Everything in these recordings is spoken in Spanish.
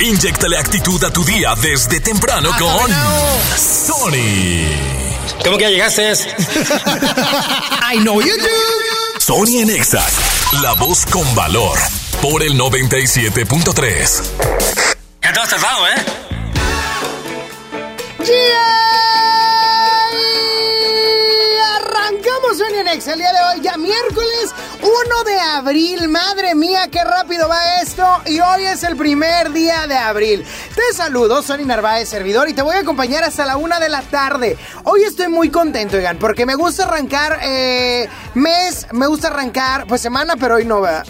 Inyectale actitud a tu día desde temprano con Sony. ¿Cómo que ya llegaste? I know you do. Sony en Exa, la voz con valor, por el 97.3. Ya te has tardado, ¿eh? Y En el día de hoy, ya miércoles 1 de abril. Madre mía, qué rápido va esto. Y hoy es el primer día de abril. Te saludo, Sonny Narváez, servidor, y te voy a acompañar hasta la 1 de la tarde. Hoy estoy muy contento, oigan, porque me gusta arrancar eh, mes, me gusta arrancar, pues semana, pero hoy no va.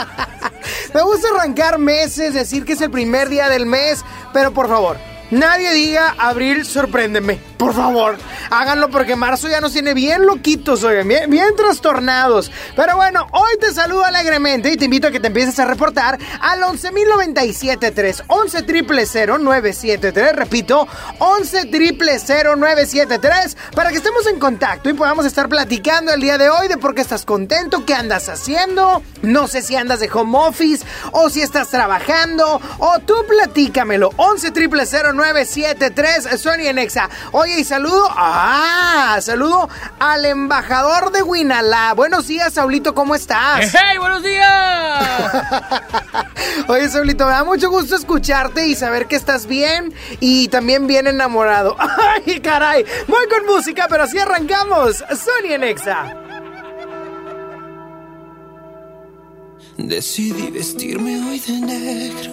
me gusta arrancar meses, decir que es el primer día del mes, pero por favor. Nadie diga abril, sorpréndeme. Por favor, háganlo porque marzo ya nos tiene bien loquitos, oigan, bien, bien trastornados. Pero bueno, hoy te saludo alegremente y te invito a que te empieces a reportar al 11.097.3, 11 triple 973, repito, 11 triple 973, para que estemos en contacto y podamos estar platicando el día de hoy de por qué estás contento, qué andas haciendo, no sé si andas de home office o si estás trabajando, o tú platícamelo, 11 triple 973, Sony en Exa. Oye, y saludo, ah, saludo al embajador de Winala. Buenos días, Saulito, ¿cómo estás? ¡Hey, buenos días! Oye, Saulito, me da mucho gusto escucharte y saber que estás bien y también bien enamorado. ¡Ay, caray! Voy con música, pero así arrancamos. Sony en Exa. Decidí vestirme hoy de negro,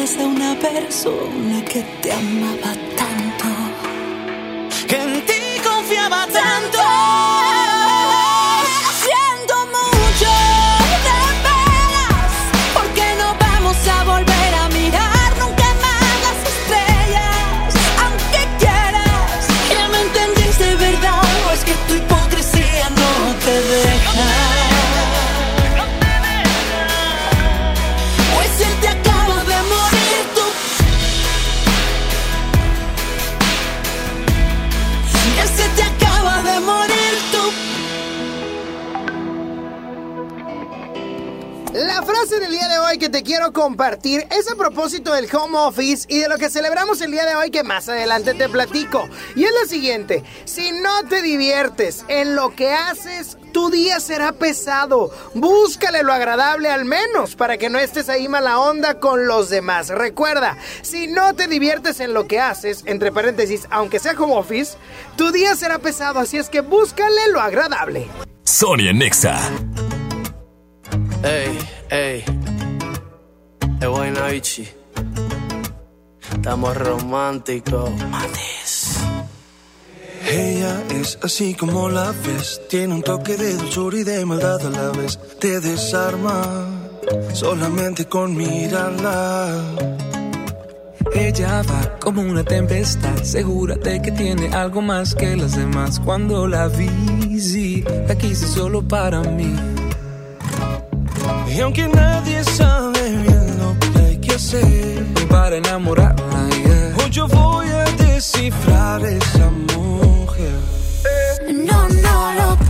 Pierdas a una persona que te amaba. Quiero compartir es a propósito del home office y de lo que celebramos el día de hoy que más adelante te platico. Y es la siguiente, si no te diviertes en lo que haces, tu día será pesado. Búscale lo agradable al menos para que no estés ahí mala onda con los demás. Recuerda, si no te diviertes en lo que haces, entre paréntesis, aunque sea home office, tu día será pesado, así es que búscale lo agradable. Sonia Nexa. Ey, ey. Es buena, bichi. Estamos románticos. Matis. Ella es así como la ves, tiene un toque de dulzura y de maldad a la vez. Te desarma solamente con mirarla. Ella va como una tempestad, segura de que tiene algo más que las demás. Cuando la vi, sí, la quise solo para mí. Y aunque nadie sabe hacer, Y para enamorarla, yeah. hoy yo voy a descifrar esa mujer. No, no lo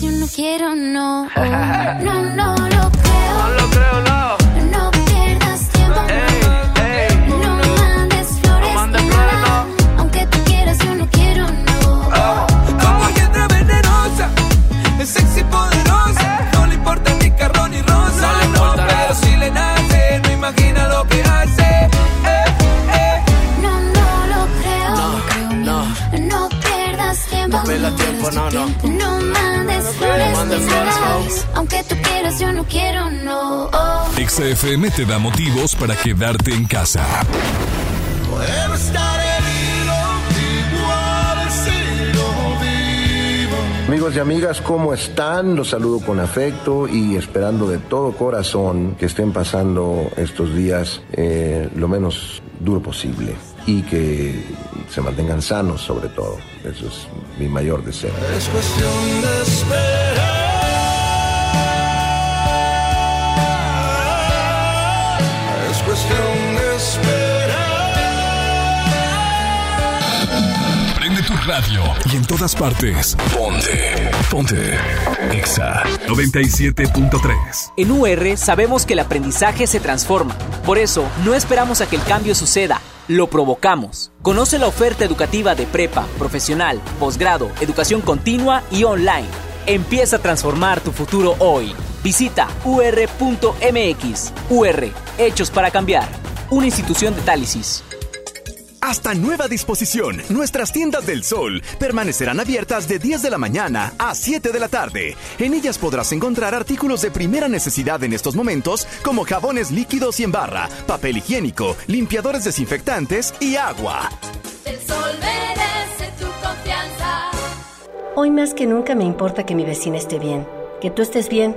yo no quiero, no. No, no No XFM te da motivos para quedarte en casa. Puedo estar herido, igual sigo vivo. Amigos y amigas, ¿cómo están? Los saludo con afecto y esperando de todo corazón que estén pasando estos días eh, lo menos duro posible y que se mantengan sanos sobre todo. Eso es mi mayor deseo. Es cuestión de esperar. Prende tu radio y en todas partes. Ponte. Ponte. Exa 97.3. En UR sabemos que el aprendizaje se transforma. Por eso, no esperamos a que el cambio suceda, lo provocamos. Conoce la oferta educativa de prepa, profesional, posgrado, educación continua y online. Empieza a transformar tu futuro hoy. Visita ur.mx. UR, Hechos para Cambiar. Una institución de Tálisis. Hasta nueva disposición, nuestras tiendas del sol permanecerán abiertas de 10 de la mañana a 7 de la tarde. En ellas podrás encontrar artículos de primera necesidad en estos momentos como jabones líquidos y en barra, papel higiénico, limpiadores desinfectantes y agua. El sol merece tu confianza. Hoy más que nunca me importa que mi vecina esté bien, que tú estés bien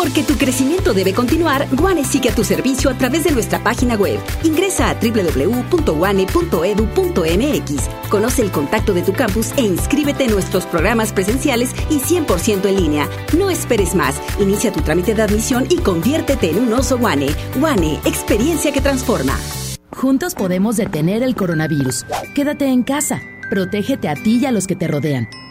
Porque tu crecimiento debe continuar, Guane sigue a tu servicio a través de nuestra página web. Ingresa a www.guane.edu.mx. Conoce el contacto de tu campus e inscríbete en nuestros programas presenciales y 100% en línea. No esperes más. Inicia tu trámite de admisión y conviértete en un oso Guane. Guane, experiencia que transforma. Juntos podemos detener el coronavirus. Quédate en casa. Protégete a ti y a los que te rodean.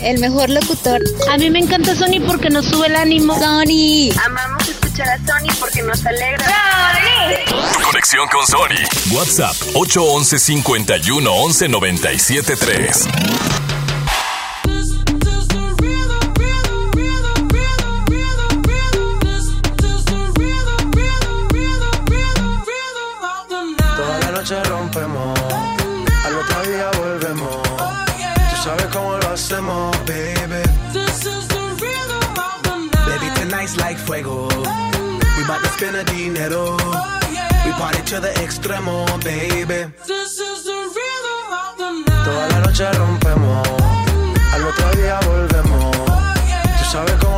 El mejor locutor. A mí me encanta Sony porque nos sube el ánimo. Sony. Amamos escuchar a Sony porque nos alegra. Sony. Conexión con Sony. WhatsApp 811 51 11 97 3. We bout to spend a dinero. We party to the extremo, baby. Toda la noche rompemos, al otro día volvemos. Tú sabes cómo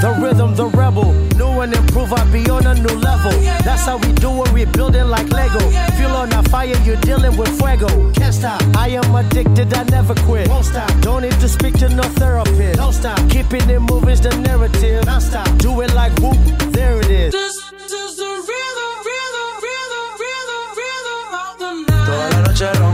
The rhythm, the rebel. New and improve, I be on a new level. That's how we do it, we building like Lego. Feel on a fire, you're dealing with fuego. Can't stop, I am addicted, I never quit. Won't stop, don't need to speak to no therapist. Don't stop, keeping it moving's the narrative. Non stop, do it like whoop, there it is. Toda la noche rompemos,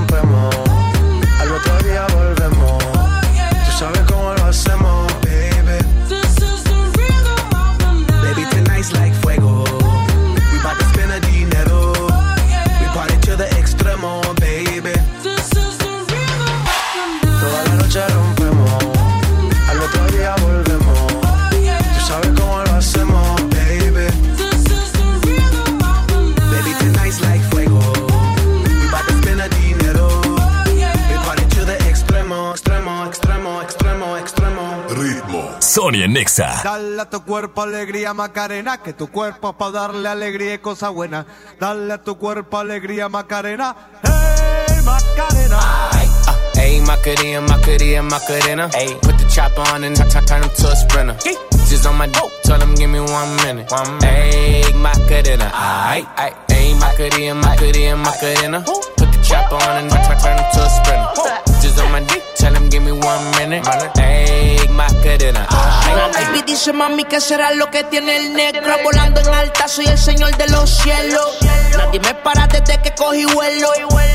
Sony en Nexa. Dale a tu cuerpo alegría Macarena, que tu cuerpo es para darle alegría y cosa buena. Dale a tu cuerpo alegría Macarena, hey Macarena. Ayy, Macarena, Macarena, Macarena. Ayy, put the chopper on and I turn him to a sprinter. Just on my dope, tell him give me one minute. One Ayy, Macarena. Ayy, ayy, ayy, Macarena, Macarena, Macarena. Put the chopper on and I turn him to a sprinter. Just on my dick, tell him give me one minute. Baby dice mami que será lo que tiene el negro Volando en alta soy el señor de los cielos. Nadie me para desde que cogí vuelo.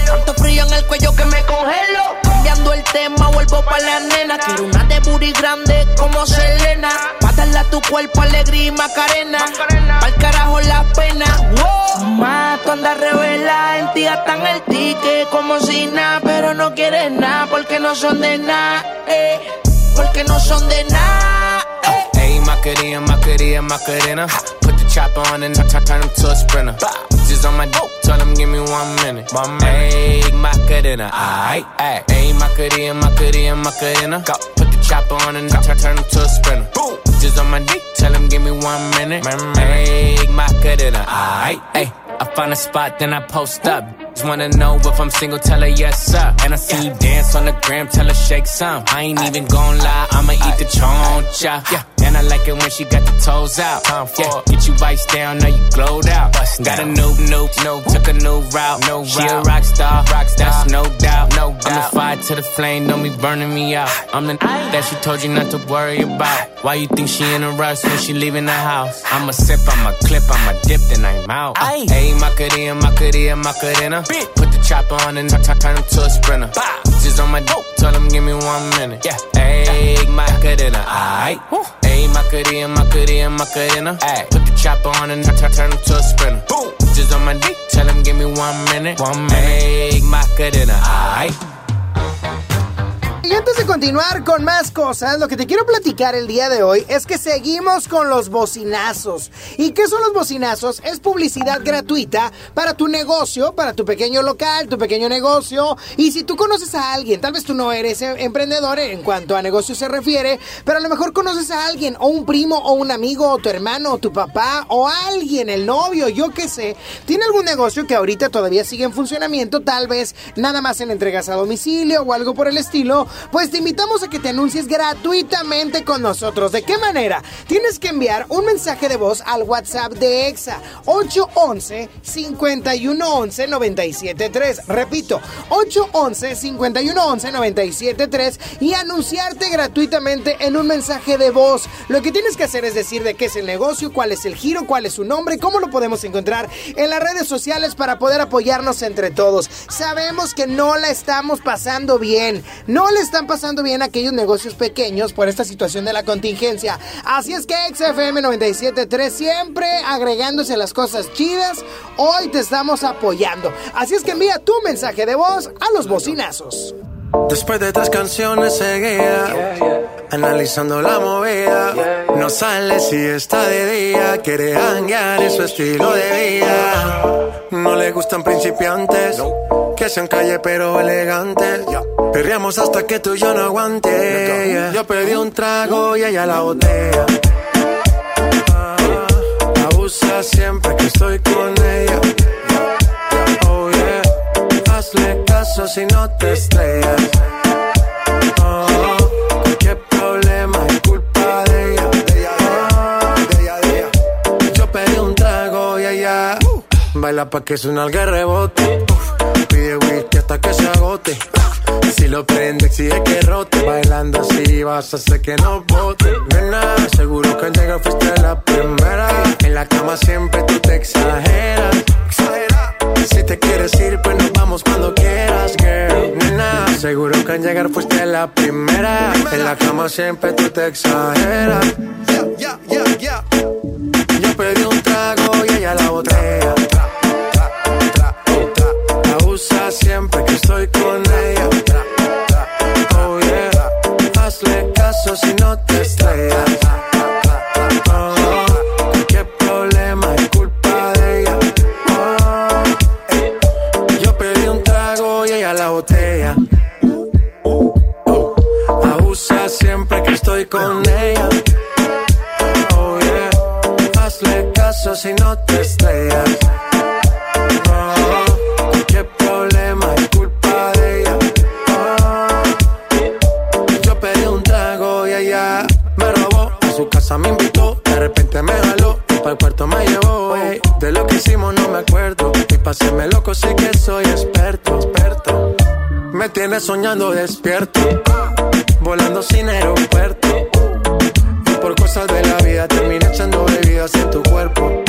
Tanto en el cuello que me congelo Cambiando el tema vuelvo pa' la nena Quiero una de booty grande como Selena Pa' a tu cuerpo alegría y macarena Pa'l carajo la pena wow. Mato anda revela en ti gastan el ticket como si nada Pero no quieres nada porque no son de nada eh. Porque no son de nada Ayy, Macarena, Macarena, Macarena. Put the chopper on and I turn him to a sprinter. Just on my dope, tell him give me one minute. Minute. Ayy, Macarena. Aight, ayy. Ayy, Macarena, Macarena, Macarena. Go. Put the chopper on and I turn him to a sprinter. Just on my dick, tell him give me one minute. Ayy, Macarena. Aight, ayy. I find a spot, then I post up. Just wanna know if I'm single, tell her yes, sir. And I see you dance on the gram, tell her shake some. I ain't even gon' lie, I'ma eat the choncha. Yeah. And I like it when she got the toes out. Yeah. Get you vice down, now you glowed out. Got a new, new, new, took a new route. No she a rock star, rock star, that's no doubt. No doubt. I'm the fire to the flame, don't be burning me out. I'm the that she told you not to worry about. Why you think she in a rush when she leaving the house? I'ma sip, I'ma clip, I'ma dip, then I'm out. Ayy, Macarena, Macarena, Macarena. Put the chopper on and I turn him to a sprinter. Just on my dope, tell him give me one minute. Yeah, ayy, Macarena, aight. Ayy, Macarena, Macarena, Macarena. Ayy, put the chopper on and I turn him to a sprinter. Just on my dick, tell him give me one minute. One minute, ayy, Macarena, aight. Y antes de continuar con más cosas, lo que te quiero platicar el día de hoy es que seguimos con los bocinazos. ¿Y qué son los bocinazos? Es publicidad gratuita para tu negocio, para tu pequeño local, tu pequeño negocio. Y si tú conoces a alguien, tal vez tú no eres eh, emprendedor en cuanto a negocio se refiere, pero a lo mejor conoces a alguien, o un primo, o un amigo, o tu hermano, o tu papá, o alguien, el novio, yo qué sé, tiene algún negocio que ahorita todavía sigue en funcionamiento, tal vez nada más en entregas a domicilio o algo por el estilo, pues te invitamos a que te anuncies gratuitamente con nosotros. ¿De qué manera? Tienes que enviar un mensaje de voz al WhatsApp de EXA 811-5111-973. Repito, 811-5111-973 y anunciarte gratuitamente en un mensaje de voz. Lo que tienes que hacer es decir de qué es el negocio, cuál es el giro, cuál es su nombre, cómo lo podemos encontrar en las redes sociales para poder apoyarnos entre todos. Sabemos que no la estamos pasando bien, no están pasando bien aquellos negocios pequeños por esta situación de la contingencia. Así es que XFM 97.3 siempre agregándose las cosas chidas, hoy te estamos apoyando. Así es que envía tu mensaje de voz a los bocinazos. Después de tres canciones seguía analizando la movida. No sale si está de día, quiere hanguear en su estilo de vida. No le gustan principiantes, que sean calle pero elegantes. Perreamos hasta que tú y yo no aguante. Yo pedí un trago y ella la botella. Ah, abusa siempre que estoy con ella. Oh yeah, hazle si no te estrellas. Oh, cualquier problema es culpa de ella. Un trago y ella uh, baila pa' que suena el rebote. Pide whisky hasta que se agote. Si lo prende, exige que rote. Bailando así vas a hacer que no bote. Nena, seguro que al llegar fuiste la primera. En la cama siempre tú te exageras. Exagera. Si te quieres ir, pues nos vamos cuando quieras, girl. Nena, seguro que al llegar fuiste la primera. En la cama siempre tú te exageras. Yeah, yeah, yeah, yeah. Soñando despierto, volando sin aeropuerto. Y por cosas de la vida terminé echando bebidas en tu cuerpo.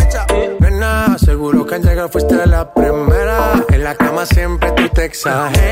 Nena, seguro que al llegar fuiste la primera. En la cama siempre tú te exageras.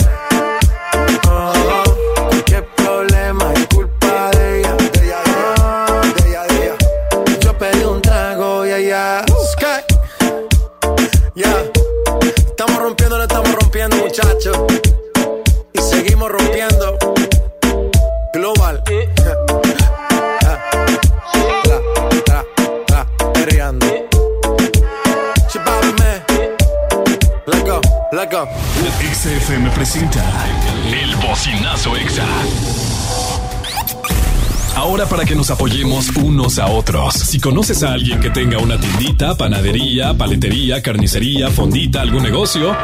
Si conoces a alguien que tenga una tiendita, panadería, paletería, carnicería, fondita, algún negocio,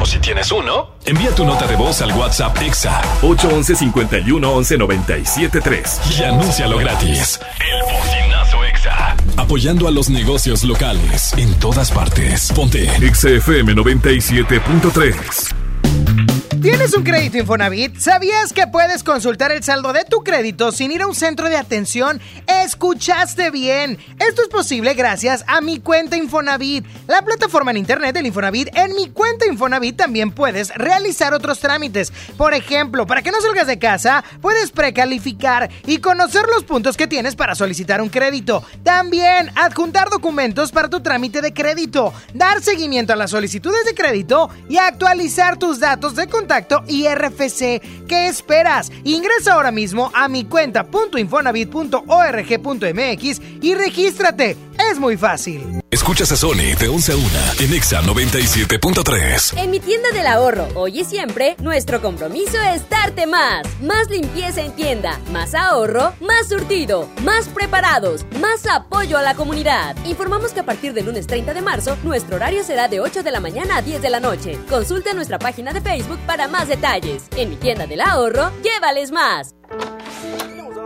o si tienes uno, envía tu nota de voz al WhatsApp Exa 811 51 11 97 3. y anúncialo gratis. El Bocinazo Exa. Apoyando a los negocios locales en todas partes. Ponte XFM 97.3. ¿Tienes un crédito Infonavit? ¿Sabías que puedes consultar el saldo de tu crédito sin ir a un centro de atención? Escuchaste bien. Esto es posible gracias a mi cuenta Infonavit. La plataforma en internet del Infonavit. En mi cuenta Infonavit también puedes realizar otros trámites. Por ejemplo, para que no salgas de casa, puedes precalificar y conocer los puntos que tienes para solicitar un crédito. También adjuntar documentos para tu trámite de crédito, dar seguimiento a las solicitudes de crédito y actualizar tus datos de contacto y RFC. ¿Qué esperas? Ingresa ahora mismo a mi cuenta.infonavit.org.mx y regístrate. Es muy fácil. Escuchas a Sony 11 a 1 en Exa 97.3. En mi tienda del ahorro, hoy y siempre, nuestro compromiso es darte más. Más limpieza en tienda, más ahorro, más surtido, más preparados, más apoyo a la comunidad. Informamos que a partir del lunes 30 de marzo, nuestro horario será de 8 de la mañana a 10 de la noche. Consulta nuestra página de Facebook para más detalles. En mi tienda del ahorro, llévales más.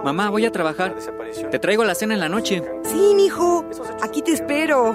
Mamá, voy a trabajar. Te traigo la cena en la noche. Sí, mijo. Aquí te espero.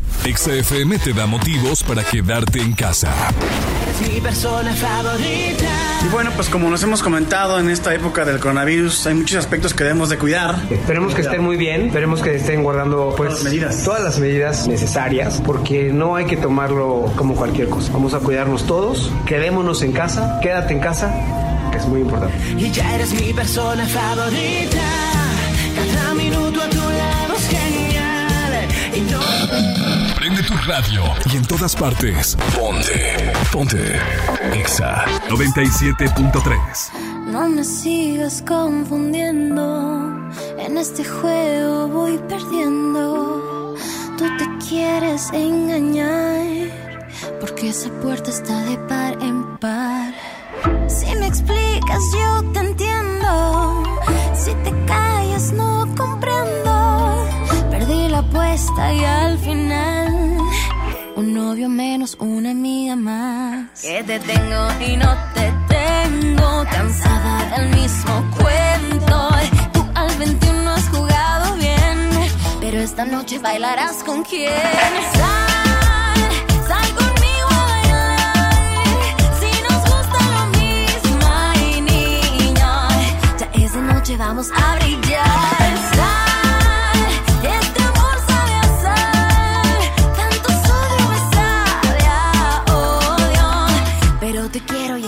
XFM te da motivos para quedarte en casa. mi persona favorita. Y bueno, pues como nos hemos comentado en esta época del coronavirus, hay muchos aspectos que debemos de cuidar. Esperemos que estén muy bien, esperemos que estén guardando pues Todas las medidas. todas las medidas necesarias, porque no hay que tomarlo como cualquier cosa. Vamos a cuidarnos todos, quedémonos en casa, quédate en casa, que es muy importante. Y ya eres mi persona favorita. Cada minuto a tu lado es genial. Y no. Prende tu radio y en todas partes. Ponte. Ponte. Exa 97.3. No me sigas confundiendo. En este juego voy perdiendo. Tú te quieres engañar. Porque esa puerta está de par en par. Si me explicas, yo te entiendo. Si te callas, no comprendo. Perdí la apuesta y al final Un novio menos, una amiga más. Que te tengo y no te tengo. Cansada del mismo cuento. Tú al 21 has jugado bien. Pero esta noche bailarás con quién. Sal, sal conmigo a bailar. Si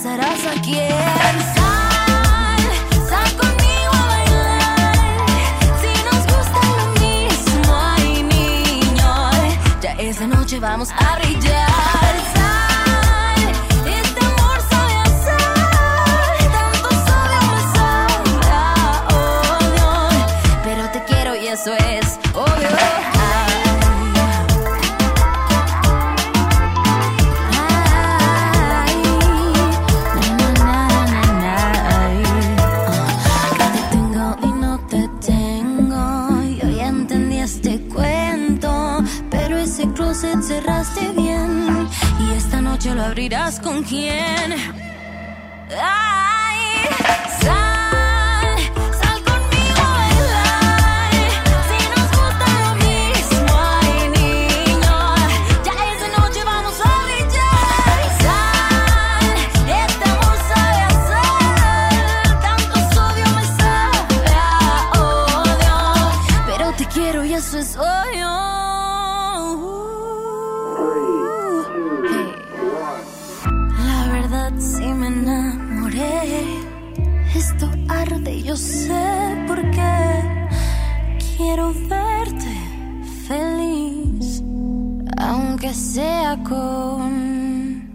noche besarás a quien. Sal, sal conmigo a bailar. Si nos gusta lo mismo, ay niño, ya esa noche vamos a brillar. Abrirás con quién. Ay, aunque sea con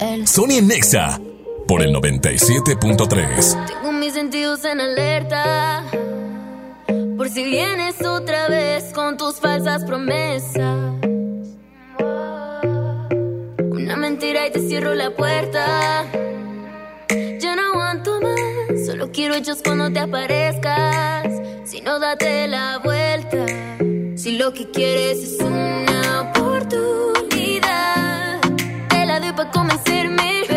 el Sony Nexa por el 97.3. Tengo mis sentidos en alerta. Por si vienes otra vez con tus falsas promesas. Una mentira y te cierro la puerta. Ya no aguanto más. Solo quiero hechos cuando te aparezcas. Si no, date la vuelta. Si lo que quieres es una oportunidad, te la doy para convencerme.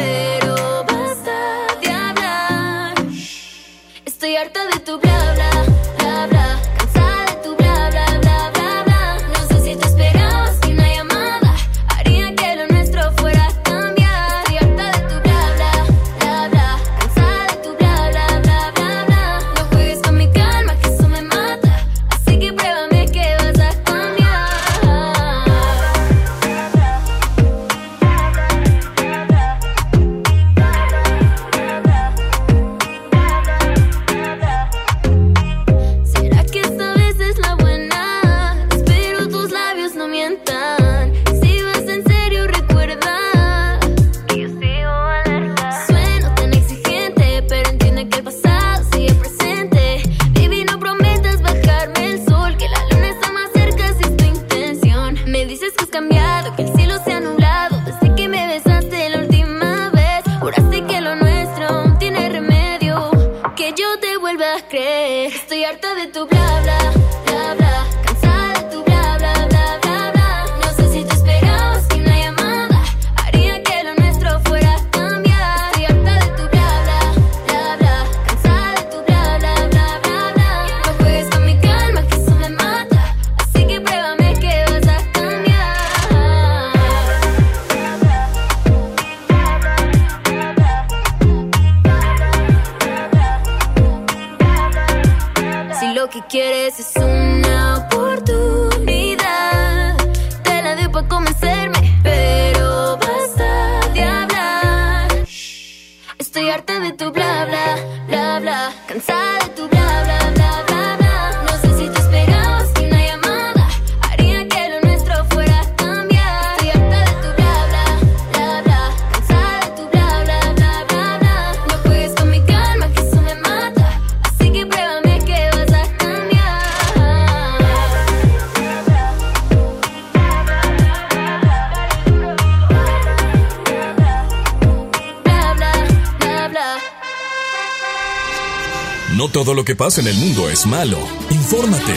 Que pasa en el mundo es malo. Infórmate.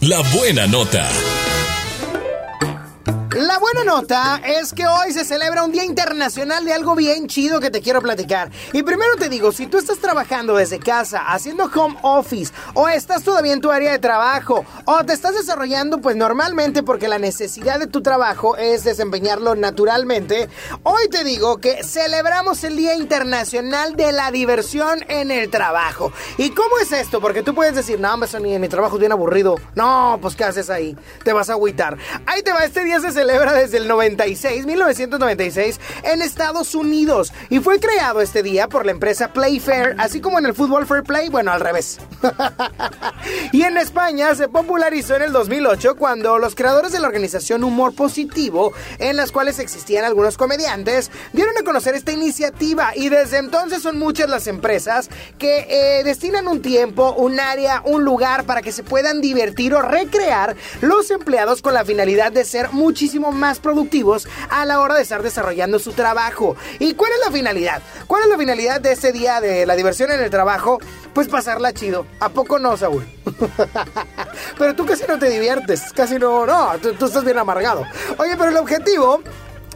La buena nota. La buena nota es que hoy se celebra un Día Internacional de algo bien chido que te quiero platicar. Y primero te digo, si tú estás trabajando desde casa, haciendo home office, o estás todavía en tu área de trabajo, o te estás desarrollando pues normalmente porque la necesidad de tu trabajo es desempeñarlo naturalmente, hoy te digo que celebramos el Día Internacional de la Diversión en el Trabajo. ¿Y cómo es esto? Porque tú puedes decir, no, hombre, en mi trabajo es bien aburrido. No, pues ¿qué haces ahí? Te vas a agüitar. Ahí te va, este día se celebra celebra desde el 96, 1996, en Estados Unidos. Y fue creado este día por la empresa Playfair, así como en el fútbol Fair Play, bueno, al revés. y en España se popularizó en el 2008 cuando los creadores de la organización Humor Positivo, en las cuales existían algunos comediantes, dieron a conocer esta iniciativa. Y desde entonces son muchas las empresas que eh, destinan un tiempo, un área, un lugar para que se puedan divertir o recrear los empleados con la finalidad de ser muchísimo más productivos a la hora de estar desarrollando su trabajo. ¿Y cuál es la finalidad? ¿Cuál es la finalidad de este día de la diversión en el trabajo? Pues pasarla chido. ¿A poco no, Saúl? pero tú casi no te diviertes, casi no, no, tú, tú estás bien amargado. Oye, pero el objetivo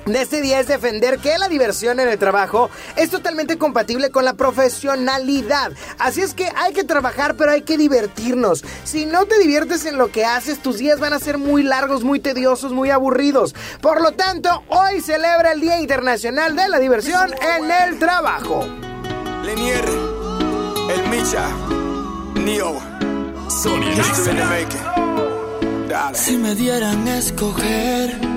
de este día es defender que la diversión en el trabajo es totalmente compatible con la profesionalidad. Así es que hay que trabajar, pero hay que divertirnos. Si no te diviertes en lo que haces, tus días van a ser muy largos, muy tediosos, muy aburridos. Por lo tanto, hoy celebra el Día Internacional de la Diversión en el Trabajo. Lenier, El Micha, Neo, Sony Si me dieran a escoger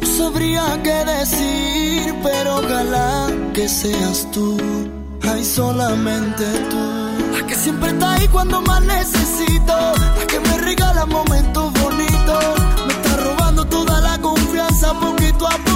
no sabría qué decir, pero ojalá que seas tú. Hay solamente tú. La que siempre está ahí cuando más necesito. La que me regala momentos bonitos. Me está robando toda la confianza poquito a poquito.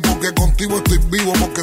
Porque contigo estoy vivo, porque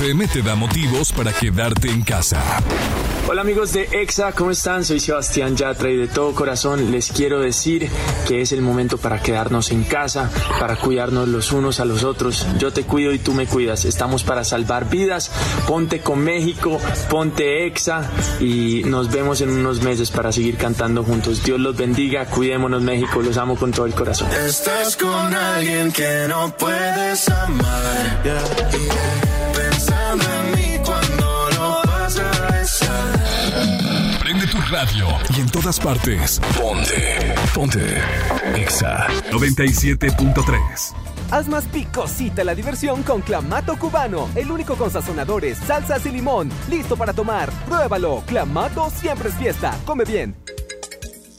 FM te da motivos para quedarte en casa. Hola amigos de EXA, ¿cómo están? Soy Sebastián Yatra y de todo corazón les quiero decir que es el momento para quedarnos en casa, para cuidarnos los unos a los otros. Yo te cuido y tú me cuidas. Estamos para salvar vidas. Ponte con México, ponte EXA y nos vemos en unos meses para seguir cantando juntos. Dios los bendiga, cuidémonos México, los amo con todo el corazón. Estás con alguien que no puedes amar. Radio y en todas partes. Ponte. Ponte. Exa 97.3. Haz más picosita la diversión con Clamato Cubano, el único con sazonadores, salsas y limón. Listo para tomar. Pruébalo. Clamato siempre es fiesta. Come bien.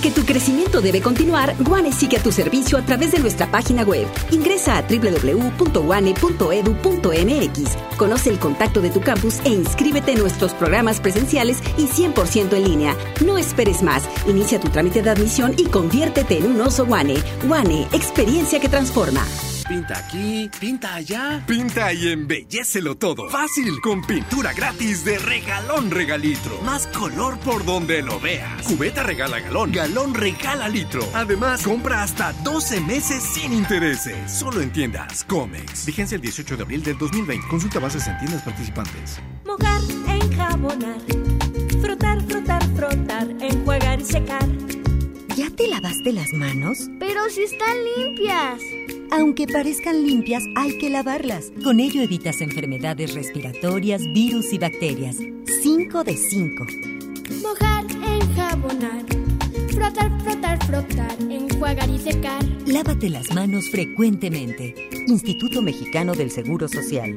Porque tu crecimiento debe continuar, Guane sigue a tu servicio a través de nuestra página web. Ingresa a www.guane.edu.mx. Conoce el contacto de tu campus e inscríbete en nuestros programas presenciales y 100% en línea. No esperes más. Inicia tu trámite de admisión y conviértete en un oso Guane. Guane, experiencia que transforma. Pinta aquí, pinta allá. Pinta y embellecelo todo. Fácil, con pintura gratis de regalón regalitro. Más color por donde lo veas. Cubeta regala galón, galón regala litro. Además, compra hasta 12 meses sin intereses. Solo en tiendas Comex. Vigencia el 18 de abril del 2020. Consulta bases en tiendas participantes. Mojar, enjabonar. Frotar, frotar, frotar. Enjuagar y secar. ¿Ya te lavaste las manos? Pero si están limpias. Aunque parezcan limpias, hay que lavarlas. Con ello evitas enfermedades respiratorias, virus y bacterias. 5 de 5. Mojar, enjabonar. Frotar, frotar, frotar. Enjuagar y secar. Lávate las manos frecuentemente. Instituto Mexicano del Seguro Social.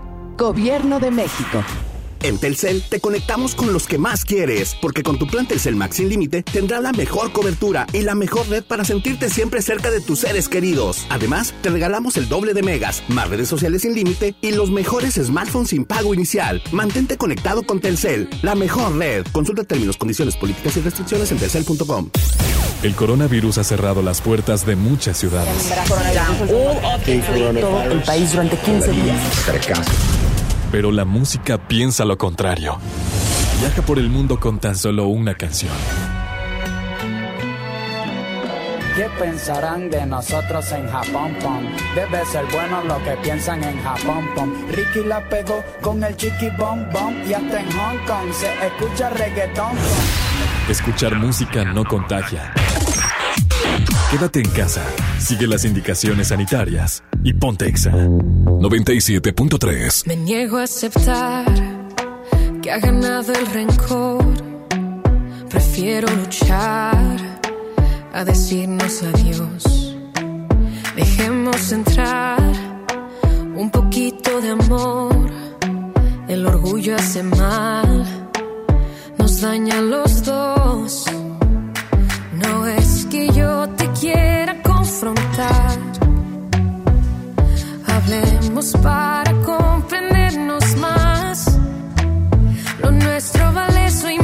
Gobierno de México. En Telcel te conectamos con los que más quieres, porque con tu plan Telcel Max sin límite tendrás la mejor cobertura y la mejor red para sentirte siempre cerca de tus seres queridos. Además, te regalamos el doble de megas, más redes sociales sin límite y los mejores smartphones sin pago inicial. Mantente conectado con Telcel, la mejor red. Consulta términos, condiciones, políticas y restricciones en telcel.com. El coronavirus ha cerrado las puertas de muchas ciudades. el país durante 15 días. Pero la música piensa lo contrario. Viaja por el mundo con tan solo una canción. ¿Qué pensarán de nosotros en Japón, pom? Debe ser bueno lo que piensan en Japón, pom. Ricky la pegó con el chiqui bom bom y hasta en Hong Kong se escucha reggaetón. Escuchar música no contagia. Quédate en casa, sigue las indicaciones sanitarias y ponte exa 97.3. Me niego a aceptar que ha ganado el rencor. Prefiero luchar a decirnos adiós. Dejemos entrar un poquito de amor. El orgullo hace mal, nos daña a los dos. No es que yo quiera confrontar. Hablemos para comprendernos más. Lo nuestro vale eso y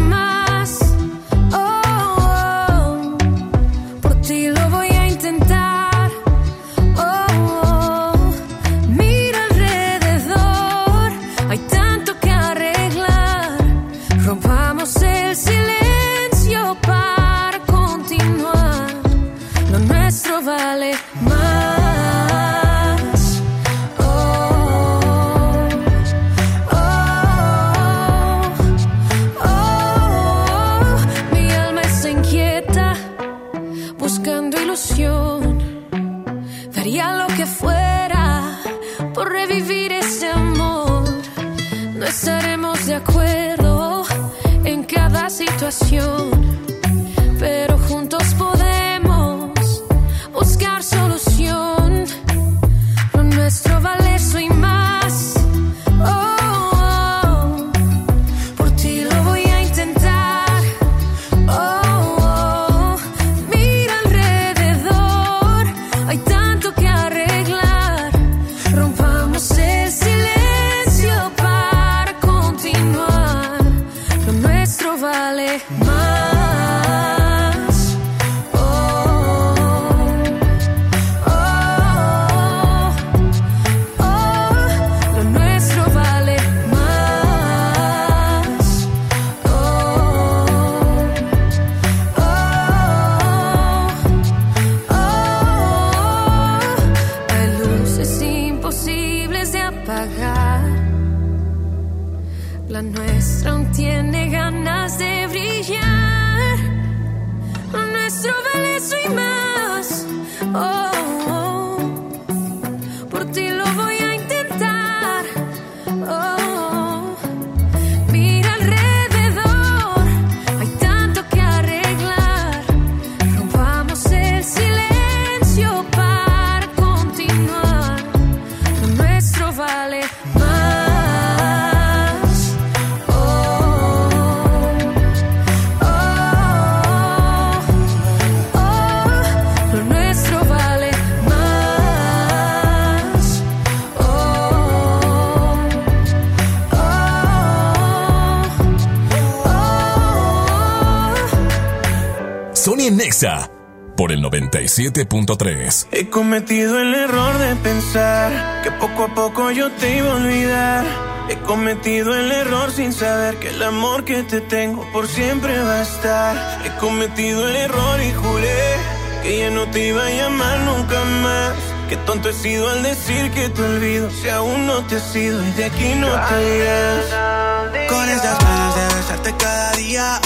Exa por el 97.3. He cometido el error de pensar que poco a poco yo te iba a olvidar. He cometido el error sin saber que el amor que te tengo por siempre va a estar. He cometido el error y juré que ya no te iba a llamar nunca más. Que tonto he sido al decir que te olvido si aún no te has ido y de aquí no te irás. Con esas ganas de besarte cada día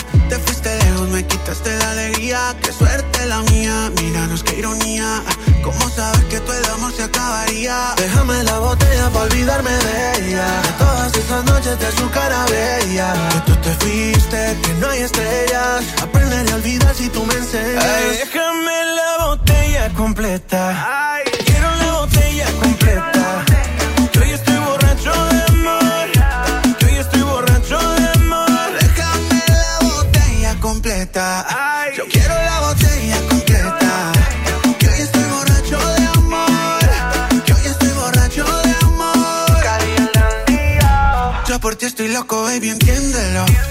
quitaste la alegría, qué suerte la mía. Míranos qué ironía, cómo sabes que todo el amor se acabaría. Déjame la botella para olvidarme de ella. De todas esas noches de su cara bella. Que tú te fuiste, que no hay estrellas. Aprenderé a olvidar si tú me enseñas. Déjame la botella completa ah. loco, entiéndelo.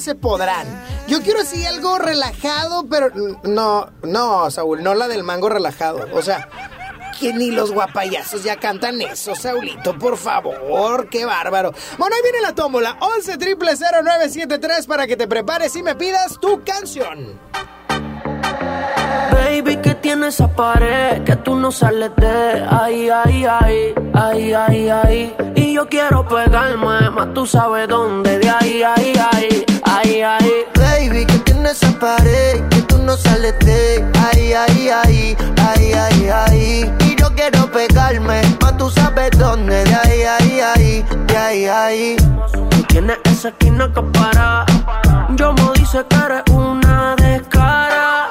se podrán. Yo quiero así algo relajado, pero no, no, Saúl, no la del mango relajado. O sea, que ni los guapayazos ya cantan eso, Saulito, por favor, qué bárbaro. Bueno, ahí viene la tómbola, 11 0973 para que te prepares y me pidas tu canción. Baby, ¿qué tiene esa pared? Que tú no sales de ay ay ay ahí, ahí, ahí. Y yo quiero pegarme, más tú sabes dónde, de ahí, ahí, ahí, ahí, ahí. Baby, que tiene esa pared que tú no sales de ahí, ahí, ahí, ahí, ahí, ahí. Y yo quiero pegarme, más tú sabes dónde, de ahí, ahí, ahí, de ahí, ahí. Tú tienes esa esquina que para. Yo me dice que eres una descara.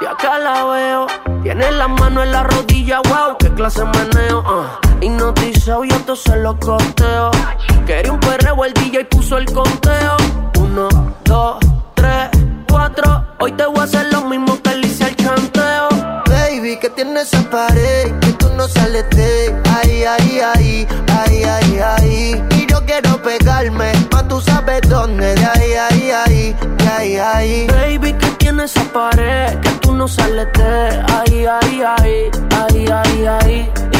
Y acá la veo. Tiene la mano en la rodilla, wow, qué clase de meneo. Uh. Hipnotizado y esto se lo costeo. Quería un perreo, el DJ puso el conteo. Uno, dos, tres, cuatro. Hoy te voy a hacer lo mismo que le hice al chanteo. Baby, que tiene esa pared que tú no sales de ahí, ahí, ahí, ahí, ahí, ahí. Y yo quiero pegarme, más tú sabes dónde, de ahí, ahí, ahí, de ahí, ahí. Baby, que tiene esa pared que tú no sales de ahí, ahí, ahí, ahí, ahí, ahí.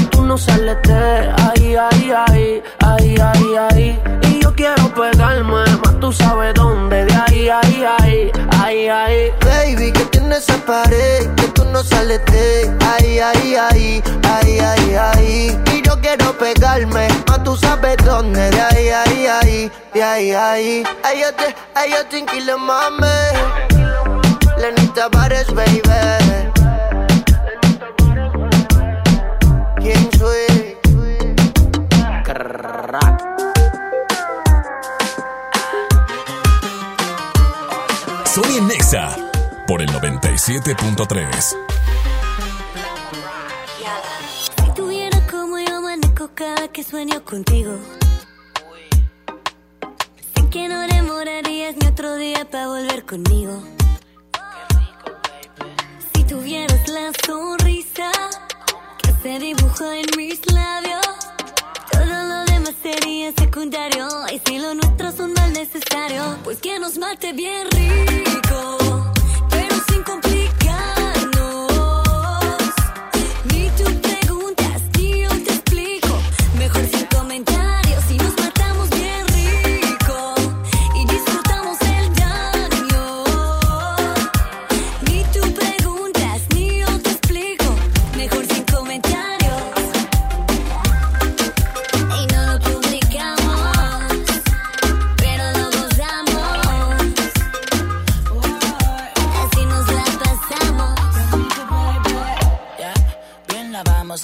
no sales de ahí, ahí, ahí, ahí, ahí, ahí. Y yo quiero pegarme, más tú sabes dónde, de ahí, ahí, ahí, ahí, ahí. Baby, que tiene esa pared que tú no sales de ahí, ahí, ahí, ahí, ahí, ahí. Y yo quiero pegarme, más tú sabes dónde, de ahí, ahí, de ahí, ahí. Ay, yo te, ay, yo te inquilo, mami. Lenita Bares, baby. En Nexa por el 97.3. Si tuviera como yo amanezco cada que sueño contigo. Sé que no demorarías ni otro día para volver conmigo. Si tuvieras la sonrisa que se dibuja en mis labios, sería secundario. Y si lo nuestro es un mal necesario, pues que nos mate bien rico,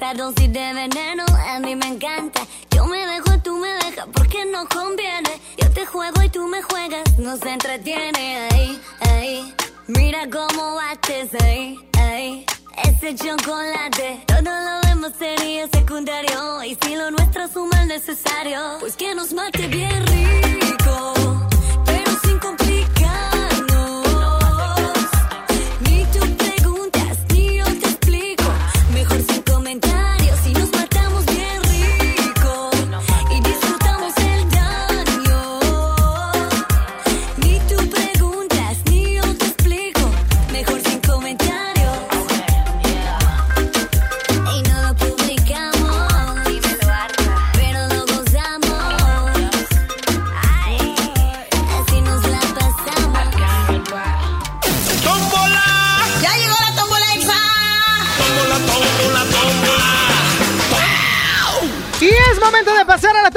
Esa dosis de veneno a mí me encanta. Yo me dejo, tú me dejas, porque no conviene. Yo te juego y tú me juegas, nos entretiene. Ahí, ahí, mira cómo bates ahí, ahí. Ese chocolate, todo lo demás sería secundario. Y si lo nuestro es un mal necesario, pues que nos mate bien rico,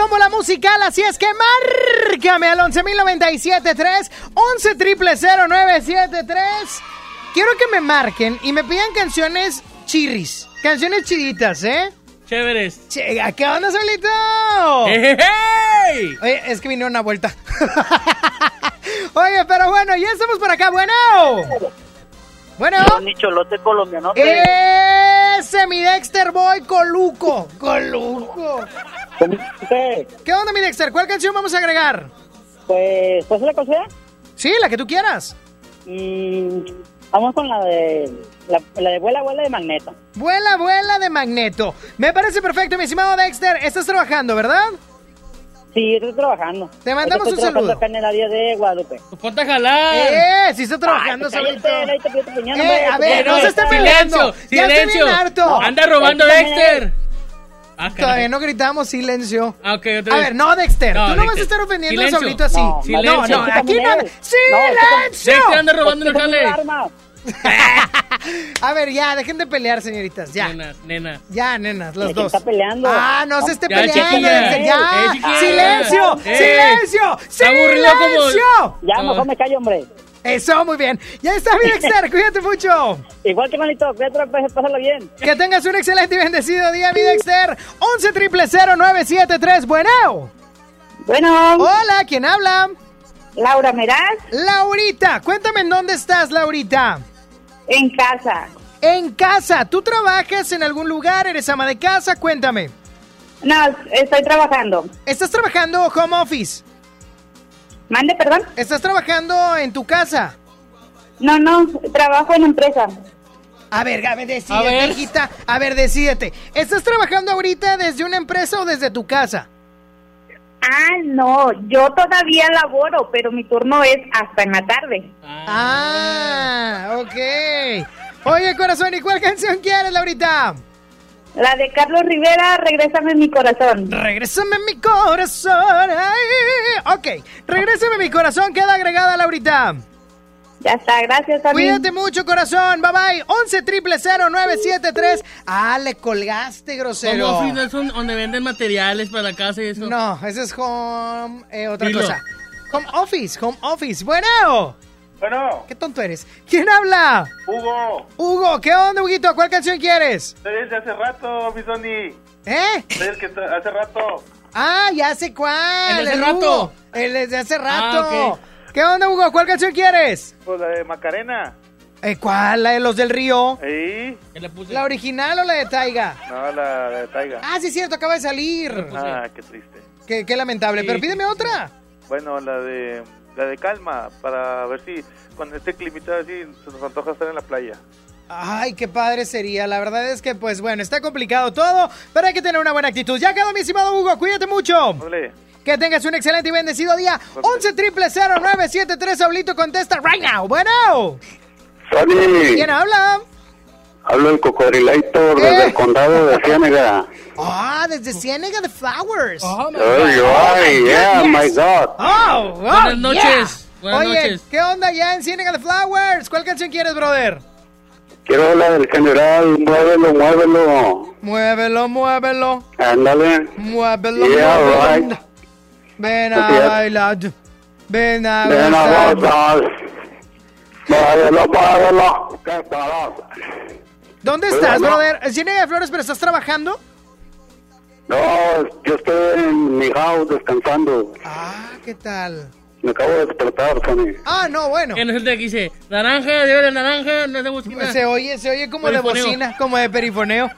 tómbola musical, así es que márcame al 11.097.3, 11 triple 0973. Quiero que me marquen y me pidan canciones chirris, canciones chiditas, ¿eh? Chéveres. Che, ¿Qué onda, Solito? ¡Hey, hey! Oye, es que vinieron una vuelta. Oye, pero bueno, ya estamos por acá. Bueno. Bueno. Ni cholote colombiano. Ese, mi Dexter Boy Coluco. Coluco. ¿Qué onda, mi Dexter? ¿Cuál canción vamos a agregar? Pues, ¿pues la cosa? Sí, la que tú quieras. Mm, vamos con la de la, la de vuela, vuela de magneto. Vuela, vuela de magneto. Me parece perfecto, mi estimado Dexter. Estás trabajando, ¿verdad? Sí, estoy trabajando. Te mandamos Estoy un trabajando saludo. acá en el área de Guadalupe. Ponte a jalar. ¡Eh! Sí está trabajando, Ay, Solito. cállate, ahí te pido tu opinión, Eh, a ver, no se está Silencio, peleando. Ya estoy silencio. bien harto. Anda robando Dexter. Ah. Todavía no gritamos silencio. Ah, ok, otra A ver, no, Dexter. No, tú no vas a estar ofendiendo Silencio. a Solito así. No, silencio. no, aquí También nada. él. ¡Silencio! Dexter anda robando en el jale. A ver, ya, dejen de pelear, señoritas. Ya. Nenas, nena. Ya, nenas, los ¿Quién dos. está peleando? Ah, no se esté Ya, peleando. chiquilla. Ya. Ah, Eh, chiquilla. ¡Silencio! Eh. ¡Silencio! Aburrido como- ¡Silencio! Ya, No. mejor me callo, hombre. Eso, muy bien. Ya está, mi Dexter. Cuídate mucho. Igual que manito, cuídate, pásalo bien. Que tengas un excelente y bendecido día, mi Dexter. 11 triple 0973. Bueno. Bueno. Hola, ¿quién habla? Laura Meraz. Laurita, cuéntame en dónde estás, Laurita. En casa. En casa. ¿Tú trabajas en algún lugar? ¿Eres ama de casa? Cuéntame. No, estoy trabajando. ¿Estás trabajando home office? Mande, perdón. ¿Estás trabajando en tu casa? No, no, trabajo en empresa. A ver, a ver, A decídete, ver. hijita. A ver, decídete. ¿Estás trabajando ahorita desde una empresa o desde tu casa? Ah, no, yo todavía laboro, pero mi turno es hasta en la tarde. Ah, ok. Oye, corazón, ¿y cuál canción quieres, Laurita? La de Carlos Rivera, Regrésame mi corazón. Regrésame mi corazón. Ay. Ok, regrésame mi corazón. Queda agregada, Laurita. Ya está, gracias, Sammy. Cuídate mucho, corazón. Bye bye. 11 triple 0973. Ah, le colgaste, grosero. Como office, no es un- donde venden materiales para la casa y eso. No, ese es home. eh, otra Dilo. cosa. Home office, home office. Bueno. Bueno, Qué tonto eres. ¿Quién habla? Hugo, Hugo, ¿qué onda, Huguito? ¿Cuál canción quieres? soy el de hace rato, mi Sony. ¿Eh? El que está- hace rato. Ah, ya sé cuál. El de hace Hugo. rato. El desde hace rato. Ah. ¿Qué onda, Hugo? ¿Cuál canción quieres? Pues la de Macarena. Eh, ¿Cuál? ¿La de los del río? ¿Sí? ¿Qué le puse? ¿La original o la de Taiga? No, la de Taiga. Ah, sí, es cierto, acaba de salir. Ah, qué triste. Qué, qué lamentable. Sí. Pero pídeme otra. Bueno, la de la de calma, para ver si cuando esté climatado así se nos antoja estar en la playa. Ay, qué padre sería. La verdad es que, pues bueno, está complicado todo, pero hay que tener una buena actitud. Ya quedó, mi estimado Hugo. Cuídate mucho. Ole. Que tengas un excelente y bendecido día. 11 triple 0973. Saulito contesta right now. Bueno. Sony, ¿Quién habla? hablo el cocodrilator ¿Qué? desde el condado de Ciénega. Ah, desde Ciénega de Flowers. Oh, my you Oh, my yeah, my God. Oh, oh, Buenas noches. yeah. Buenas Oye, noches. ¿qué onda ya en Ciénega de Flowers? ¿Cuál canción quieres, brother? Quiero hablar del general, muévelo, muévelo. Muévelo, muévelo. Ándale. Muévelo, Yeah, muévelo. right. Ven a bailar. Ven a Ven a gozar. gozar. Muévelo, muévelo. ¿Qué tal? ¿Dónde estás, brother? ¿En de Flores, pero estás trabajando? No, yo estoy en mi house descansando. Ah, ¿qué tal? Me acabo de despertar, Sony. Ah, no, bueno. ¿Quién es el de aquí? Dice, naranja, debe de naranja, no es de bocina. Se oye, se oye como de Perifoneo. bocina, como de perifoneo.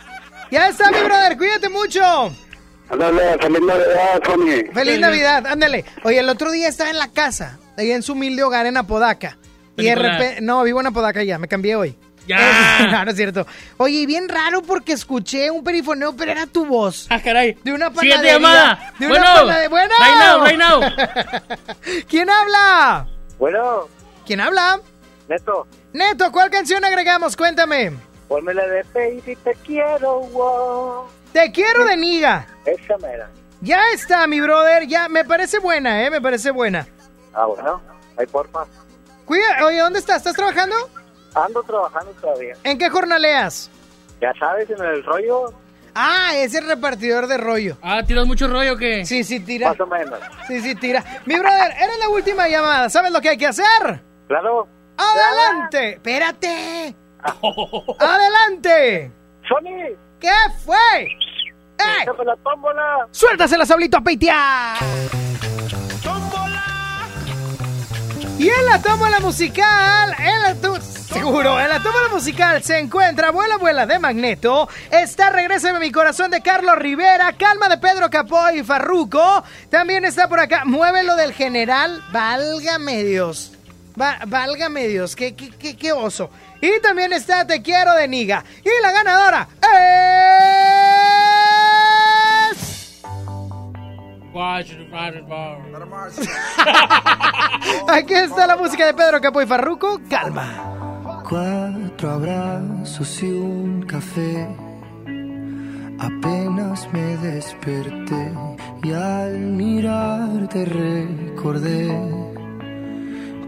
Ya está, mi brother, cuídate mucho. Ándale, feliz Navidad. Feliz Navidad, ándale. Oye, el otro día estaba en la casa, ahí en su humilde hogar en Apodaca. Y de repente, no, vivo en Apodaca ya, me cambié hoy. Ya. no, no es cierto. Oye, y bien raro porque escuché un perifoneo, pero era tu voz. Ah, caray. De una Siguiente panadería. llamada. De una Bueno. panadería. Bueno. Right now, right now. ¿Quién habla? Bueno, ¿Quién habla? Neto, Neto, ¿cuál canción agregamos? Cuéntame. ponme la de Baby, te quiero, wow. Te quiero de niga. Esa mera. Ya está, mi brother. Ya, me parece buena, ¿eh? Me parece buena. Ah, bueno, ahí porfa. Cuida, oye, ¿dónde estás? ¿Estás trabajando? Ando trabajando todavía. ¿En qué jornaleas? Ya sabes, en el rollo. Ah, es el repartidor de rollo. Ah, ¿tiras mucho rollo o qué? Sí, sí, tira. Más o menos. Sí, sí, tira. Mi brother, eres la última llamada. ¿Sabes lo que hay que hacer? Claro. ¡Adelante! ¡Espérate! ¡Adelante! ¡Sony! ¿Qué fue? ¡Eh! la tómbola! ¡Suéltasela, Sablito, a peitear! Y en la tómbola musical, en la tu- seguro, en la tómbola musical se encuentra Vuela Vuela de Magneto, está Regrésame mi corazón de Carlos Rivera, Calma de Pedro Capó y Farruco, también está por acá Muévelo del General, válgame Dios, Va- válgame Dios, qué, qué, qué, qué oso. Y también está Te Quiero de Niga. Y la ganadora es... Aquí está la música de Pedro Capó y Farruco, calma. Cuatro abrazos y un café. Apenas me desperté y al mirarte recordé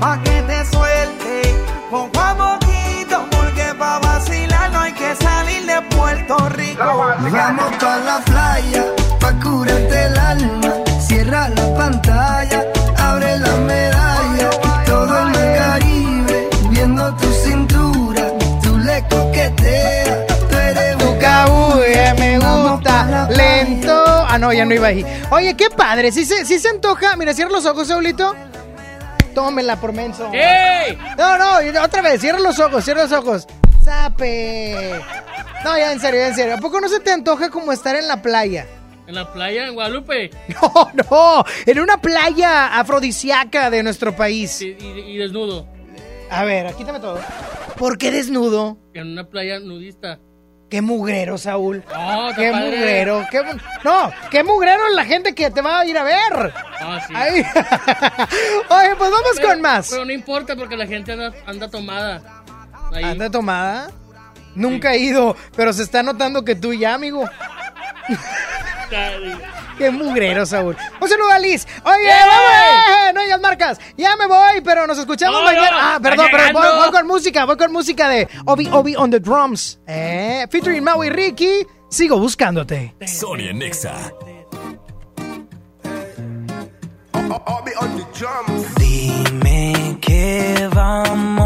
Pa' que te suelte, poco a poquito. Porque pa' vacilar no hay que salir de Puerto Rico. Vamos pa la playa, pa curarte el alma. Cierra la pantalla, abre la medalla. Todo en el Caribe, viendo tu cintura. Tú le coqueteas, tú eres Bucabulla, me gusta. Lento. Ah, no, ya no iba ahí. Oye, qué padre. Si se, sí se antoja. Mira, cierra los ojos, Saulito. Tómela por menso. ¡Ey! No, no, otra vez. Cierra los ojos, cierra los ojos. Sape. No, ya en serio, ya en serio. ¿A poco no se te antoja como estar en la playa? En la playa en Guadalupe. No, no. En una playa afrodisíaca de nuestro país. Y, y- y desnudo. A ver, quítame todo. ¿Por qué desnudo? En una playa nudista. Qué mugrero, Saúl. No, Qué padre. mugrero. Qué no, qué mugrero la gente que te va a ir a ver. Ah, sí. Ahí. Oye, pues vamos Pero- con más. Pero no importa porque la gente anda, anda tomada. Ahí. ¿Anda tomada? Nunca he ido, pero se está notando que tú ya, amigo. Qué mugrero, Saúl. Un saludo a Liz. Oye, ¡Eh! vamos, eh, no digas marcas. Ya me voy, pero nos escuchamos No, mañana. no, ah, perdón, pero voy, con música, voy con música de Obi Obi on the drums. Eh, featuring Maui Ricky. Sigo buscándote. Sonia Nexa. Dime qué vamos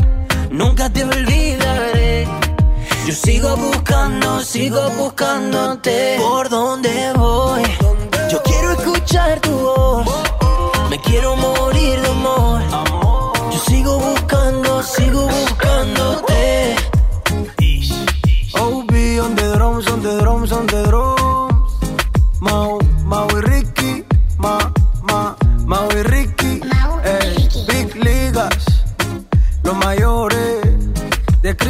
nunca te olvidaré. Yo sigo buscando, sigo buscándote. ¿Por dónde voy? Yo quiero escuchar tu voz. Me quiero morir de amor. Yo sigo buscando, sigo buscándote. OB on the drums, on the drums, on the drums.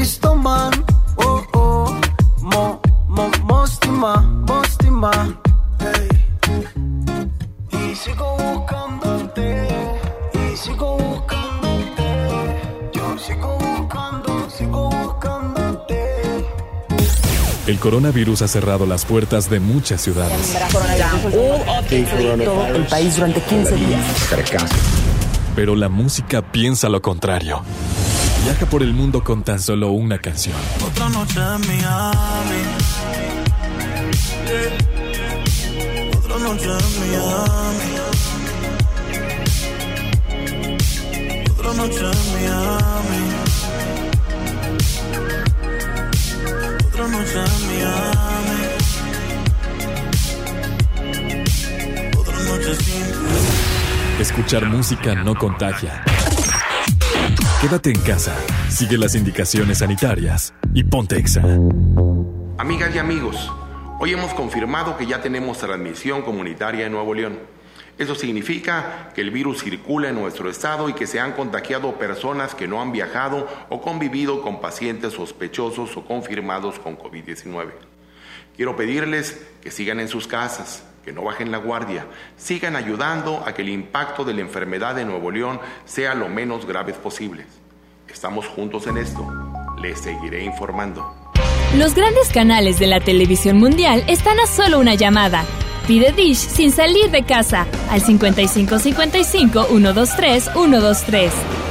Cristo Man. Oh, oh, Mo, Mo, Mostima, Mostima. Ey. Y sigo buscándote, y sigo buscándote. Yo sigo buscando, sigo buscándote. El coronavirus ha cerrado las puertas de muchas ciudades. Todo el país durante 15 días. Pero la música piensa lo contrario. Viaja por el mundo con tan solo una canción. Otra noche en Miami. Otra noche en Miami. Otra noche en Miami. Otra noche en Miami. Otra noche sin. Escuchar música no contagia. Quédate en casa, sigue las indicaciones sanitarias y ponte exa. Amigas y amigos, hoy hemos confirmado que ya tenemos transmisión comunitaria en Nuevo León. Eso significa que el virus circula en nuestro estado y que se han contagiado personas que no han viajado o convivido con pacientes sospechosos o confirmados con COVID-19. Quiero pedirles que sigan en sus casas, que no bajen la guardia, sigan ayudando a que el impacto de la enfermedad en Nuevo León sea lo menos grave posible. Estamos juntos en esto. Les seguiré informando. Los grandes canales de la televisión mundial están a solo una llamada. Pide Dish sin salir de casa al 5555 123 123.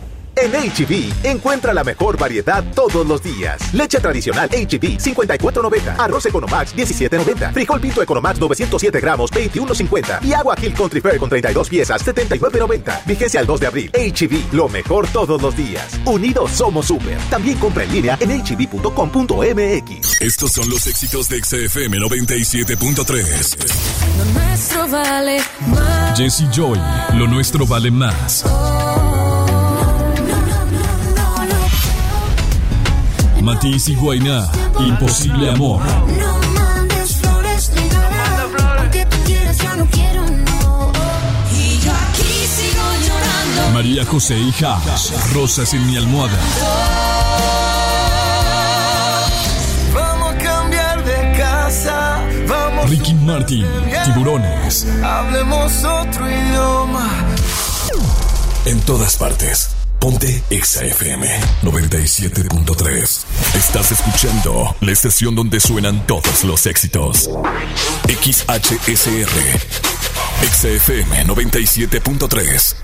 En HB, encuentra la mejor variedad todos los días. Leche tradicional HB, 54.90. Arroz Economax, 17.90. Frijol Pinto Economax, 907 gramos, 21.50. Y agua Hill Country Fair con 32 piezas, 79.90. Vigencia al 2 de abril. HB, lo mejor todos los días. Unidos somos super. También compra en línea en hb.com.mx. Estos son los éxitos de XFM 97.3. Lo nuestro vale más. Jesse Joy, lo nuestro vale más. Matiz y Guainá, Imposible Amor. No mandes flores ni nada. Aunque tú quieras, ya no quiero, no. Y yo aquí sigo llorando. María José y Haas, Rosas en mi almohada. Vamos a cambiar de casa, vamos Ricky Martin, Tiburones. Hablemos otro idioma. En todas partes. Ponte Exa FM 97.3. Estás escuchando la estación donde suenan todos los éxitos. XHSR. Exa FM 97.3.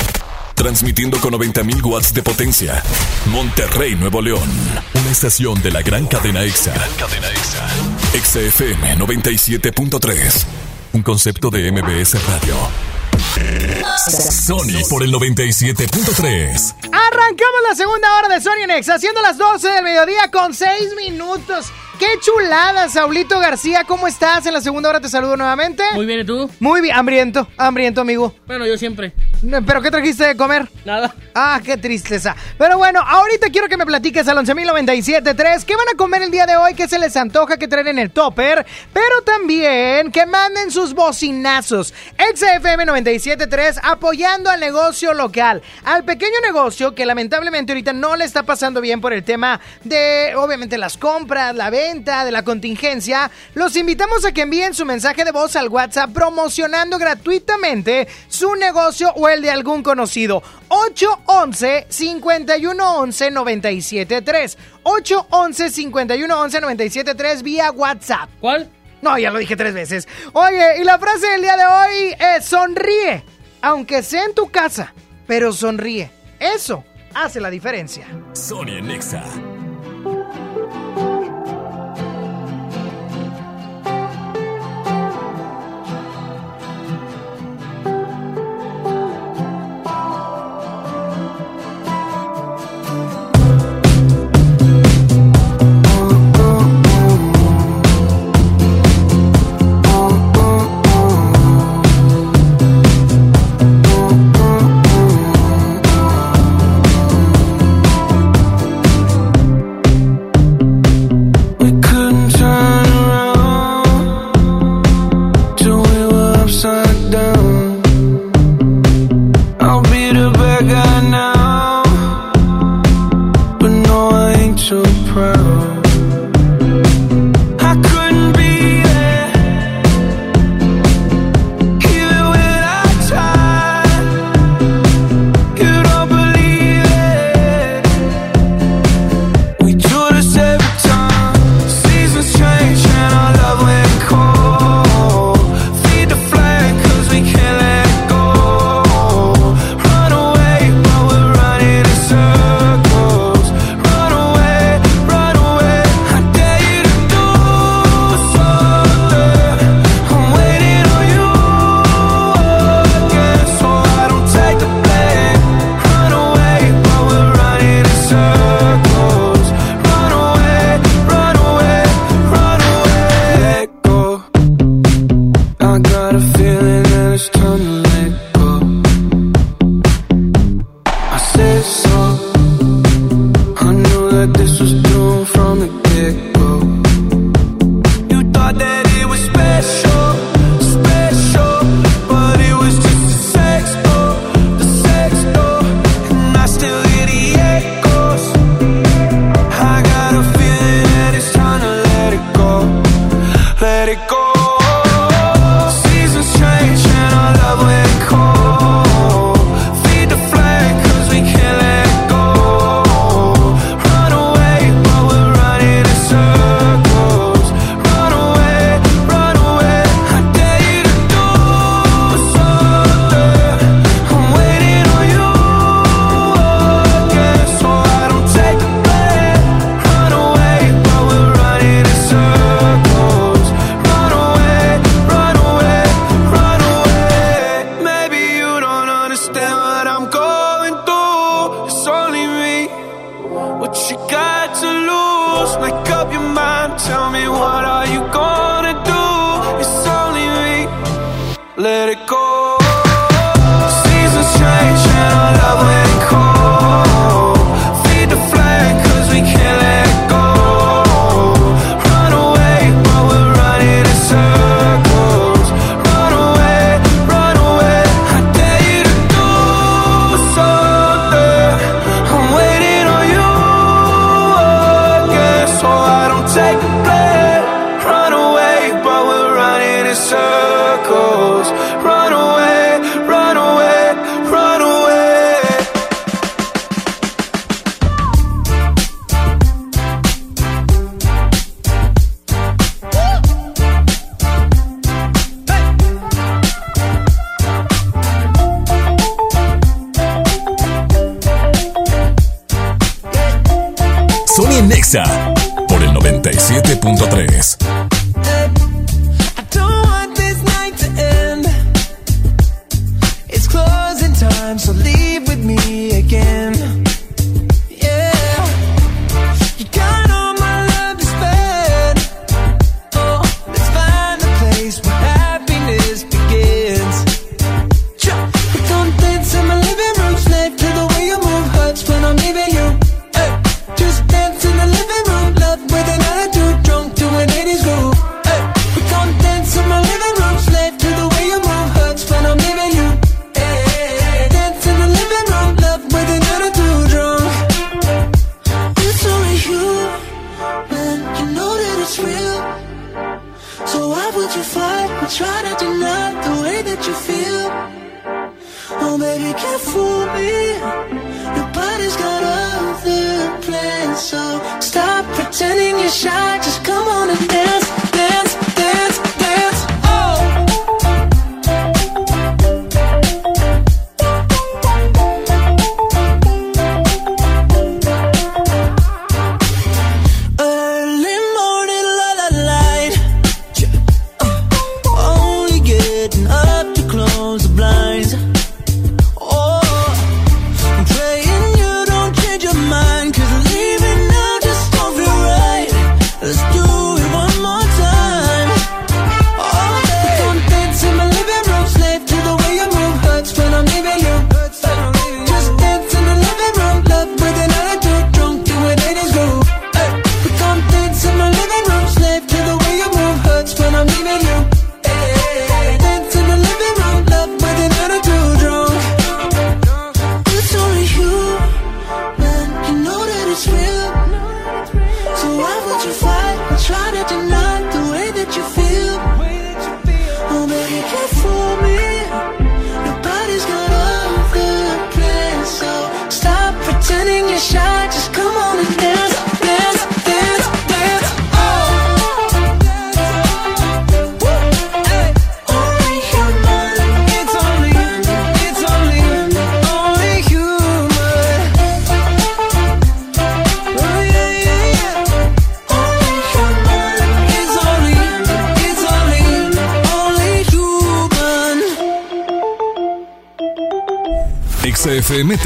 Transmitiendo con 90.000 watts de potencia. Monterrey, Nuevo León. Una estación de la gran cadena Exa. cadena Exa. Exa FM 97.3. Un concepto de MBS Radio. Sony por el 97.3. Arrancamos la segunda hora de Sony Next, haciendo las 12 del mediodía con 6 minutos. ¡Qué chulada, Saulito García! ¿Cómo estás? En la segunda hora te saludo nuevamente. Muy bien, ¿y tú? Muy bien, hambriento, hambriento, amigo. Bueno, yo siempre. ¿Pero qué trajiste de comer? Nada. Ah, qué tristeza. Pero bueno, ahorita quiero que me platiques al 11.097.3 qué van a comer el día de hoy, qué se les antoja que traen en el topper, pero también que manden sus bocinazos. XFM 97.3 apoyando al negocio local, al pequeño negocio que lamentablemente ahorita no le está pasando bien por el tema de, obviamente, las compras, la venta, de la contingencia. Los invitamos a que envíen su mensaje de voz al WhatsApp promocionando gratuitamente su negocio o el de algún conocido. 811-5111-973. 811-5111-973 vía WhatsApp. ¿Cuál? No, ya lo dije tres veces. Oye, y la frase del día de hoy es sonríe, aunque sea en tu casa, pero sonríe. Eso hace la diferencia. Sony en Nexa.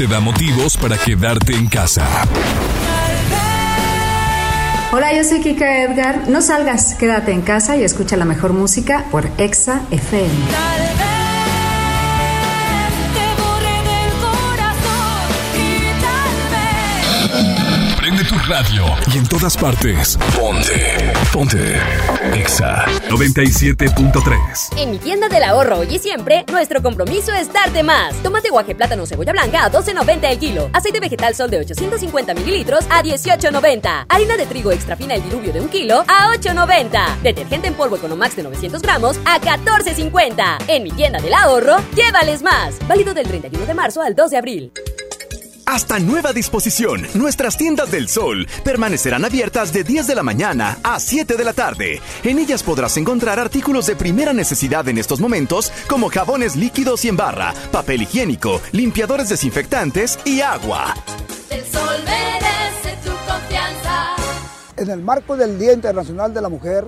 Te da motivos para quedarte en casa. Hola, yo soy Kika Edgar. No salgas, quédate en casa y escucha la mejor música por Exa FM. Prende tu radio y en todas partes. Ponte. Ponte. Exa 97.3. En mi tienda del ahorro hoy y siempre, nuestro compromiso es darte más. Tomate guaje plátano cebolla blanca a 12.90 el kilo. Aceite vegetal sol de 850 mililitros a 18.90. Harina de trigo extra fina el diluvio de un kilo a 8.90. Detergente en polvo Economax de 900 gramos a 14.50. En mi tienda del ahorro, llévales más. Válido del 31 de marzo al 2 de abril. Hasta nueva disposición, nuestras tiendas del sol permanecerán abiertas de 10 de la mañana a 7 de la tarde. En ellas podrás encontrar artículos de primera necesidad en estos momentos como jabones líquidos y en barra, papel higiénico, limpiadores desinfectantes y agua. El sol merece tu confianza. En el marco del Día Internacional de la Mujer,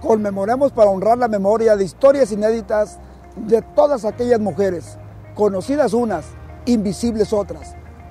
conmemoremos para honrar la memoria de historias inéditas de todas aquellas mujeres, conocidas unas, invisibles otras,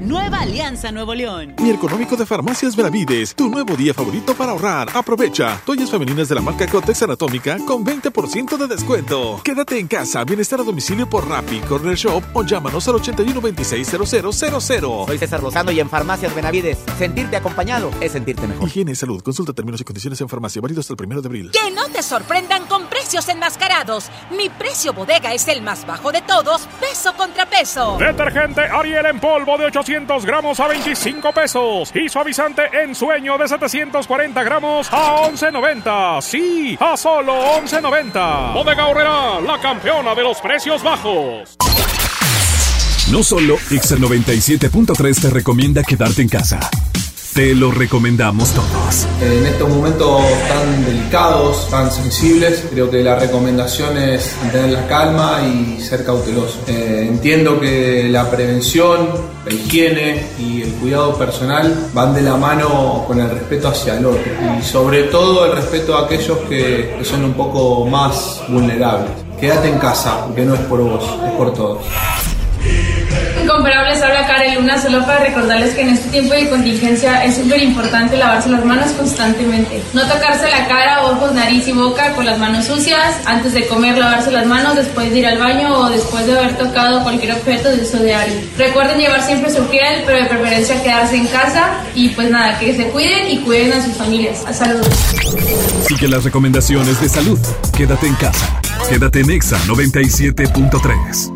Nueva Alianza Nuevo León. Mi económico de Farmacias Benavides, tu nuevo día favorito para ahorrar. Aprovecha. Toallas femeninas de la marca Cotex Anatómica con 20% de descuento. Quédate en casa, bienestar a domicilio por Rappi, Corner Shop o llámanos al 81 26 0000. Soy César Lozano y en Farmacias Benavides, sentirte acompañado es sentirte mejor. Higiene y salud. Consulta términos y condiciones en farmacia, válido hasta el primero de abril. Que no te sorprendan con precios enmascarados. Mi precio bodega es el más bajo de todos, peso contra peso. Detergente Ariel en polvo de 800 gramos a 25 pesos. Y suavizante en sueño de 740 gramos a 11.90. Sí, a solo 11.90. Bodega Horrera, la campeona de los precios bajos. No solo Exa 97.3 te recomienda quedarte en casa. Te lo recomendamos todos. En estos momentos tan delicados, tan sensibles, creo que la recomendación es mantener la calma y ser cauteloso. Eh, entiendo que la prevención, la higiene y el cuidado personal van de la mano con el respeto hacia el otro y sobre todo el respeto a aquellos que, que son un poco más vulnerables. Quédate en casa, que no es por vos, es por todos. Incomparables, habla Karen Luna, solo para recordarles que en este tiempo de contingencia es súper importante lavarse las manos constantemente. No tocarse la cara, ojos, nariz y boca con las manos sucias, antes de comer lavarse las manos, después de ir al baño o después de haber tocado cualquier objeto de uso diario. Recuerden llevar siempre su piel, pero de preferencia quedarse en casa y pues nada, que se cuiden y cuiden a sus familias. Saludos. Sigue las recomendaciones de salud. Quédate en casa. Quédate en Exa 97.3.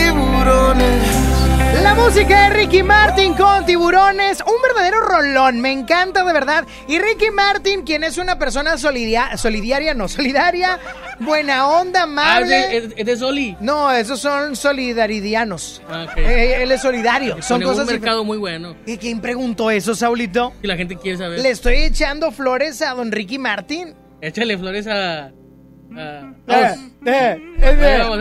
La música de Ricky Martin con tiburones, un verdadero rolón, me encanta de verdad. Y Ricky Martin, quien es una persona solidia- solidaria, no solidaria, buena onda, Ah, amable. ¿es de- es de Soli? No, esos son solidaridianos. Ah, ok. Eh, él es solidario. Son Pone cosas un mercado muy bueno. ¿Y quién preguntó eso, Saulito? Y la gente quiere saber. Le estoy echando flores a don Ricky Martin. Échale flores a. a- Eh, Vamos. eh, eh, vamos,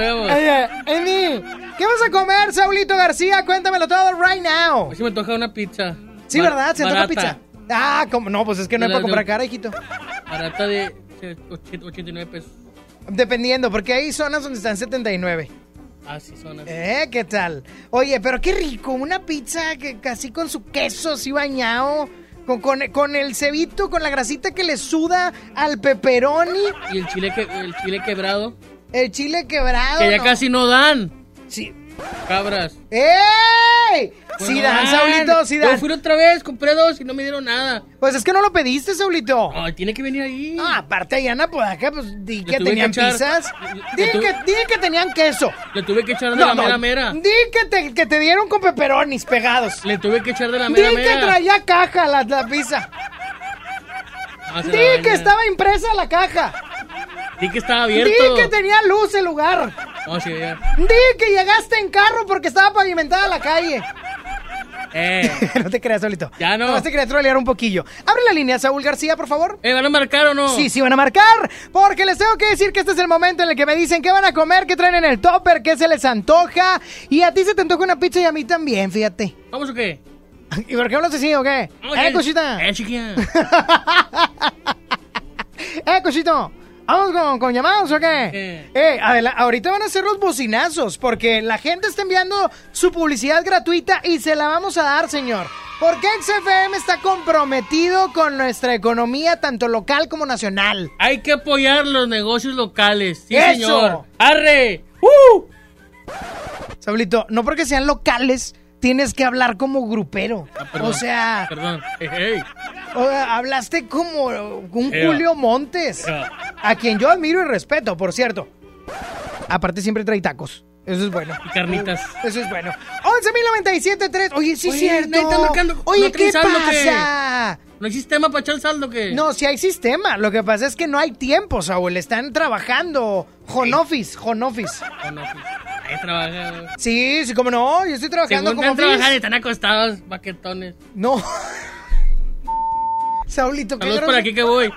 ¿Qué vas a comer, Saulito García? Cuéntamelo todo right now. Si me toca una pizza. Sí, ¿verdad? Se toca pizza. Ah, ¿cómo? no, pues es que no hay para comprar cara, hijito. Barata de eh, och- 89 pesos. Dependiendo, porque hay zonas donde están 79. Ah, sí, son así. ¿Eh? ¿Qué tal? Oye, pero qué rico, una pizza que casi con su queso así bañado, con, con, con el cebito, con la grasita que le suda al pepperoni, Y el chile, que, el chile quebrado. el chile quebrado. Que ya ¿no? casi no dan. Sí. Cabras. ¡Ey! Pues sí dan, Saulito, sí Yo dan. fui otra vez, compré dos y no me dieron nada. Pues es que no lo pediste, Saulito. Ay, tiene que venir ahí. Ah, aparte allá en Apodaca, pues di que tenían que echar- pizzas. Di tuve- que, di que tenían queso. Le tuve que echar de No, la no, mera mera. Di que te, que te dieron con pepperonis pegados. Le tuve que echar de la Di mera que mera. traía caja la, la pizza. Ah, Di que estaba impresa la caja. Di que estaba abierto. Di que tenía luz el lugar. Oh, sí, ya. Di que llegaste en carro porque estaba pavimentada la calle. Eh. no te creas solito. Ya no. Nomás te quería trolear un poquillo. Abre la línea, Saúl García, por favor. Eh, ¿van a marcar o no? Sí, sí van a marcar. Porque les tengo que decir que este es el momento en el que me dicen qué van a comer, qué traen en el topper, qué se les antoja. Y a ti se te antoja una pizza y a mí también, fíjate. ¿Vamos o qué? ¿Y por qué hablas así o qué? Oye, ¡Eh, cosita! Eh, chiquilla. ¡Eh, cosito! ¿Vamos con, con llamados o qué? Eh, ahorita van a ser los bocinazos, porque la gente está enviando su publicidad gratuita y se la vamos a dar, señor. Porque XFM está comprometido con nuestra economía, tanto local como nacional. Hay que apoyar los negocios locales. Sí, ¡Eso! señor. ¡Arre! ¡Uh! Saulito, no porque sean locales, tienes que hablar como grupero. Ah, perdón. o sea, Perdón. Hey, hey. o hablaste como un. Julio Montes. A quien yo admiro y respeto, por cierto. Aparte siempre trae tacos. Eso es bueno. Y carnitas. Eso es bueno. 11.097.3. Oye, sí es Oye, cierto. está marcando. Oye, ¿No ¿qué saldo pasa? ¿No hay sistema para echar el saldo que No, sí hay sistema. Lo que pasa es que no hay tiempo, Saúl. Están trabajando. Home office, home. Trabaja. Sí, sí, como no. Yo estoy trabajando Según como están trabajando y están acostados, baquetones. No. Saulito, qué Saludos por aquí que voy.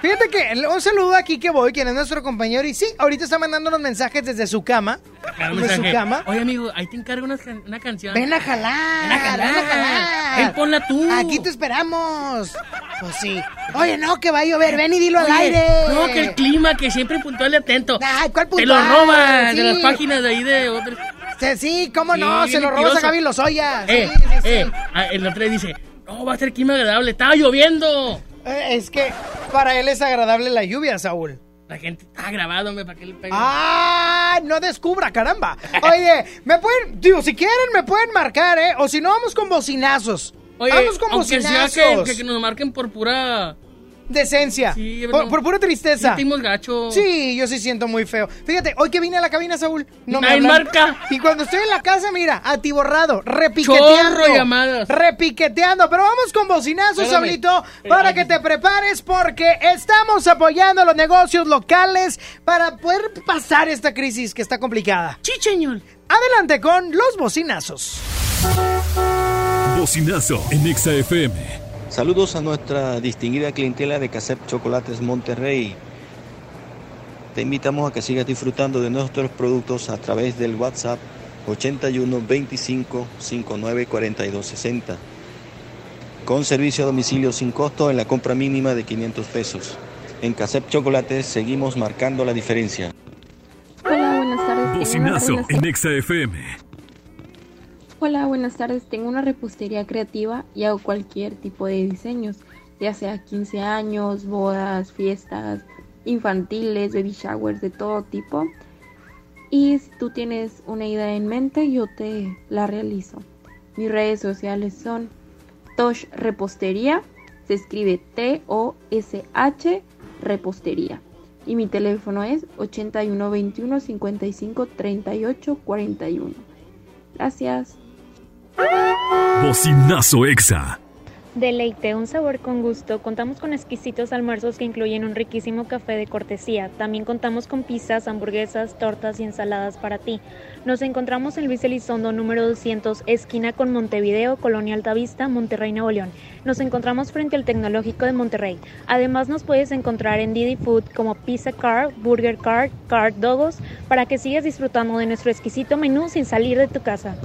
Fíjate que un saludo aquí que voy, quien es nuestro compañero. Y sí, ahorita está mandando los mensajes desde su cama. Claro, Desde su cama. Oye, amigo, ahí te encargo una, can- una canción. Ven a jalar. Ven a jalar. ven a jalar. Ven, ponla tú. Aquí te esperamos. Pues sí. Oye, no, que va a llover. Ven y dilo al aire. No, que el clima, que siempre puntual y atento. Ay, ¿cuál Te lo puntual? roba de las Sí. páginas de ahí de otras. Sí, sí, cómo no, Sí, se lo robas a. Gaby Lozoya. Sí, Eh, sí, sí. eh, ah, el otro dice, no, va a ser clima agradable, estaba lloviendo. Eh, Es que para él es agradable la lluvia, Saúl. La gente está grabado, hombre, para que le pegue. ¡Ah! No descubra, caramba. Oye, me pueden, digo, si quieren me pueden marcar, ¿eh? O si no, vamos con bocinazos. Oye, vamos con aunque sea bocinazos. que, que, que nos marquen por pura... Decencia. Sí, por, no. por pura tristeza. Sentimos gacho. Sí, yo sí siento muy feo. Fíjate, hoy que vine a la cabina, Saúl, no me marca. Y cuando estoy en la casa, mira, atiborrado, repiqueteando. Chorro llamadas. Repiqueteando. Pero vamos con bocinazos. Saulito, para que te prepares porque estamos apoyando a los negocios locales para poder pasar esta crisis que está complicada. Chicheñol. Adelante con los bocinazos. Bocinazo en Exa FM. Saludos a nuestra distinguida clientela de Casep Chocolates Monterrey. Te invitamos a que sigas disfrutando de nuestros productos a través del WhatsApp 81 25 59 42 60. Con servicio a domicilio sin costo en la compra mínima de 500 pesos. En Casep Chocolates seguimos marcando la diferencia. Hola, buenas tardes. Bocinazo en Exa FM. Hola, buenas tardes. Tengo una repostería creativa y hago cualquier tipo de diseños, ya sea 15 años, bodas, fiestas, infantiles, baby showers, de todo tipo. Y si tú tienes una idea en mente, yo te la realizo. Mis redes sociales son Tosh Repostería, se escribe T-O-S-H Repostería. Y mi teléfono es 81 21 55 38 41. Gracias. Bocinazo Exa. Deleite, un sabor con gusto. Contamos con exquisitos almuerzos que incluyen un riquísimo café de cortesía. También contamos con pizzas, hamburguesas, tortas y ensaladas para ti. Nos encontramos en Luis Elizondo, número 200, esquina con Montevideo, Colonia Altavista, Monterrey, Nuevo León. Nos encontramos frente al Tecnológico de Monterrey. Además, nos puedes encontrar en Didi Food como Pizza Car, Burger Car, Car Dogos, para que sigas disfrutando de nuestro exquisito menú sin salir de tu casa.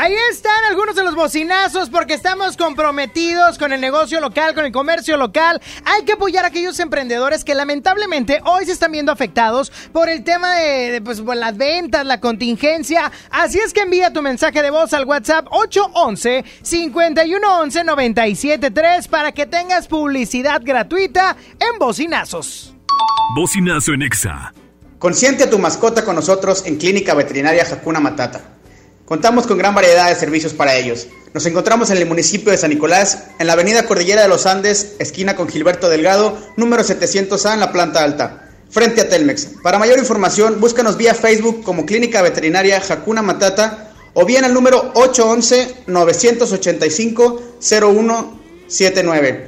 Ahí están algunos de los bocinazos porque estamos comprometidos con el negocio local, con el comercio local. Hay que apoyar a aquellos emprendedores que lamentablemente hoy se están viendo afectados por el tema de, de, pues, por las ventas, la contingencia. Así es que envía tu mensaje de voz al WhatsApp 811-511-973 para que tengas publicidad gratuita en bocinazos. Bocinazo en Exa. Consiente a tu mascota con nosotros en Clínica Veterinaria Hakuna Matata. Contamos con gran variedad de servicios para ellos. Nos encontramos en el municipio de San Nicolás, en la avenida Cordillera de los Andes, esquina con Gilberto Delgado, número 700A en la planta alta, frente a Telmex. Para mayor información, búscanos vía Facebook como Clínica Veterinaria Hakuna Matata o bien al número 811-985-0179.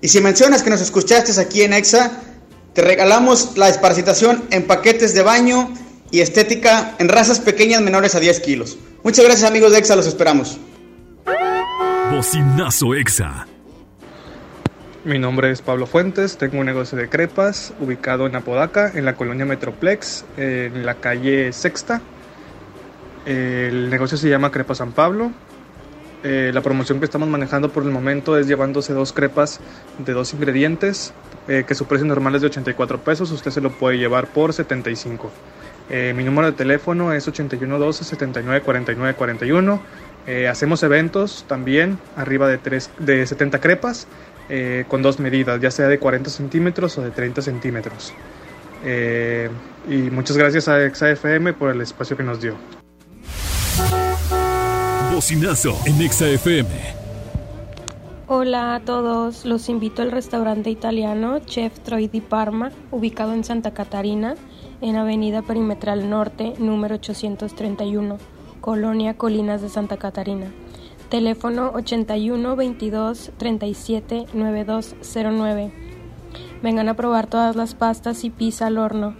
Y si mencionas que nos escuchaste aquí en EXA, te regalamos la desparasitación en paquetes de baño y estética en razas pequeñas menores a 10 kilos. Muchas gracias amigos de EXA, los esperamos. Bocinazo Exa. Mi nombre es Pablo Fuentes, tengo un negocio de crepas ubicado en Apodaca, en la colonia Metroplex, en la calle Sexta. El negocio se llama Crepa San Pablo. Eh, la promoción que estamos manejando por el momento es llevándose dos crepas de dos ingredientes, eh, que su precio normal es de 84 pesos, usted se lo puede llevar por 75. Eh, mi número de teléfono es 8112 79 49 41. Eh, hacemos eventos también arriba de, tres, de 70 crepas eh, con dos medidas, ya sea de 40 centímetros o de 30 centímetros. Eh, y muchas gracias a ExaFM por el espacio que nos dio. Bocinazo en Exa FM. Hola a todos, los invito al restaurante italiano Chef Troy di Parma, ubicado en Santa Catarina, en Avenida Perimetral Norte, número 831, Colonia Colinas de Santa Catarina. Teléfono 81 22 37 9209. Vengan a probar todas las pastas y pizza al horno.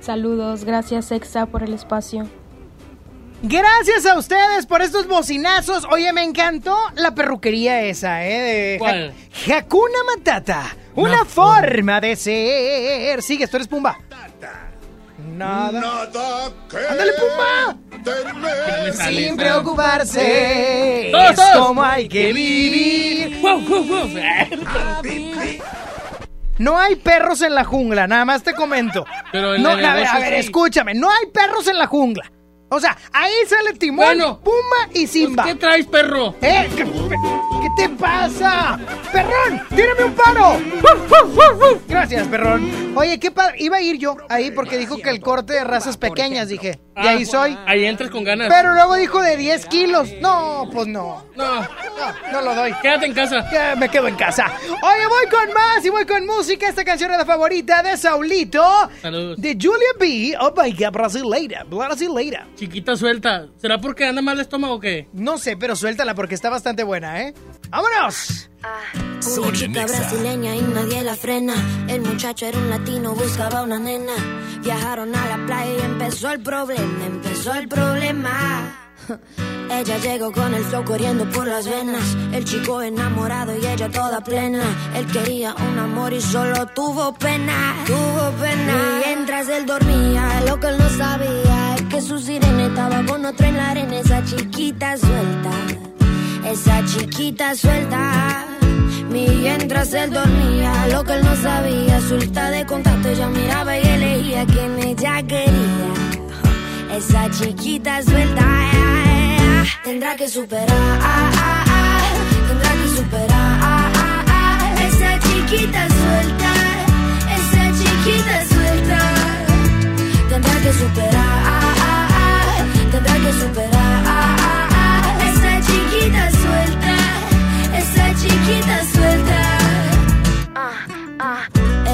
Saludos, gracias Exa por el espacio. Gracias a ustedes por estos bocinazos. Oye, me encantó la perruquería esa, ¿eh? De ¿Cuál? Hakuna Matata. Una, forma de ser. Sigue, tú eres Pumba. Nada. ¡Ándale, Pumba! Sin preocuparse. Todos, Es como hay que vivir. No hay perros en la jungla, nada más te comento. Pero en no, a ver, a ver, sí. escúchame, no hay perros en la jungla. O sea, ahí sale Timón, Bueno. Pumba y Simba. ¿Qué traes, perro? ¿Eh? ¿Qué, qué te pasa? ¡Perrón! ¡Tírame un paro! Gracias, perrón. Oye, qué padre. Iba a ir yo ahí porque dijo que el corte de razas pequeñas, dije. Y ahí soy. Ah, Ahí entras con ganas. Pero luego dijo de 10 kilos. No, pues no. No. No, no lo doy. Quédate en casa. Ya me quedo en casa. Oye, voy con más y voy con música. Esta canción es la favorita de Saulito. Saludos. De Julia B. Oh my God, brasileira. Brasileira. Chiquita suelta. ¿Será porque anda mal el estómago o qué? No sé, pero suéltala porque está bastante buena, ¿eh? ¡Vámonos! Una chica brasileña y nadie la frena. El muchacho era un latino, buscaba una nena. Viajaron a la playa y empezó el problema, empezó el problema. Ella llegó con el flow corriendo por las venas. El chico enamorado y ella toda plena. Él quería un amor y solo tuvo pena. Tuvo pena. Mientras él dormía, lo que él no sabía es que su sirena estaba con otro en la arena. Esa chiquita suelta. Esa chiquita suelta. Mientras él dormía, lo que él no sabía, suelta de contacto, ella miraba y elegía quien ella quería. Esa chiquita suelta, tendrá que superar, tendrá que superar. Esa chiquita suelta, esa chiquita suelta, tendrá que superar, tendrá que superar. Esa chiquita suelta, esa chiquita suelta.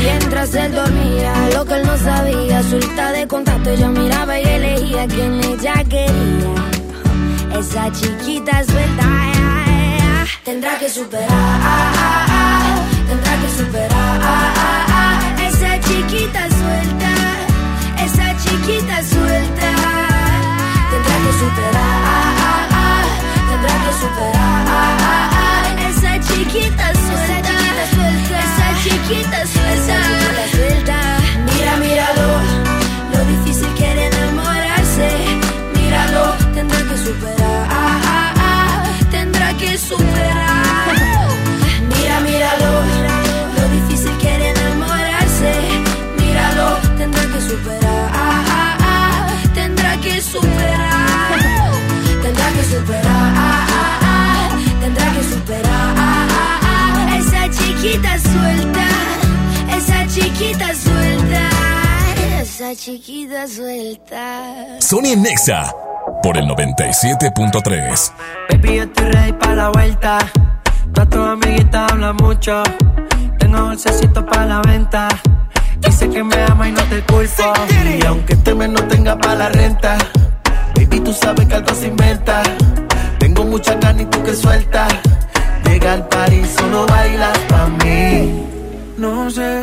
mientras él dormía, lo que él no sabía, suelta de contacto, ella miraba y elegía quien ella quería. Esa chiquita suelta. Tendrá que superar, tendrá que superar. Esa chiquita suelta, esa chiquita suelta. Tendrá que superar, tendrá que superar. Esa chiquita suelta, esa chiquita suelta. Cosita chiquita suelta. Sony Nexa por el 97.3. Baby, yo estoy ready para la vuelta. Todas tus amiguitas hablan mucho. Tengo bolsecito para la venta. Dice que me ama y no te culpo. Y aunque este mes no tenga para la renta, baby, tú sabes que algo se inventa. Tengo mucha carne y tú que suelta. Llega al party, solo bailas pa' mí. No sé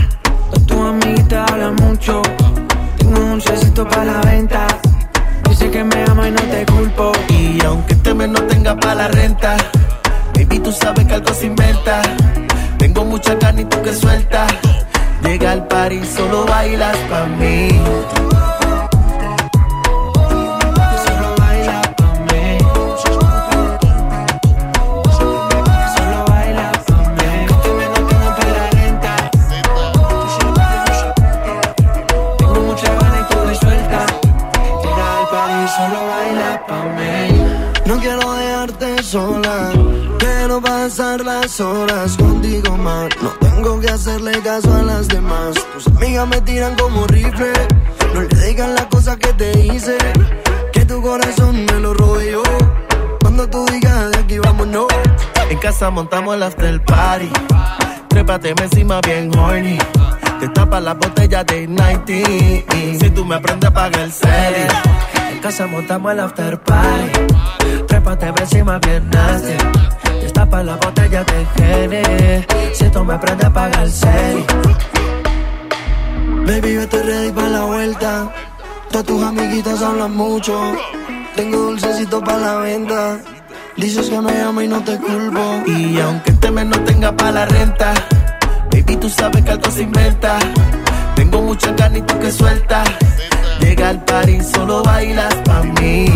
Para la venta. Dice que me ama y no te culpo. Y aunque este mes no tenga para la renta, baby, tú sabes que algo se inventa. Tengo mucha carne y tú que suelta. Llega al party, solo bailas pa' mí. Pasar las horas contigo más. No tengo que hacerle caso a las demás. Tus amigas me tiran como rifle. No le digan las cosas que te hice. Que tu corazón me lo yo. Cuando tú digas de aquí vámonos. En casa montamos el after party. Trépate encima bien horny. Te tapa la botella de 90. Si tú me aprendes a pagar el cel. En casa montamos el after party. Trépate encima bien nasty. Destapa la botella de Gene. Si tú me aprendes a pagar el cel. Baby, yo estoy ready para la vuelta. Todas tus amiguitas hablan mucho. Tengo dulcecito para la venta. Dices que me amo y no te culpo. Y aunque este mes no tenga para la renta, baby, tú sabes que algo se inventa. Tengo mucha carne y tú que suelta. Llega al party, solo bailas pa' mí.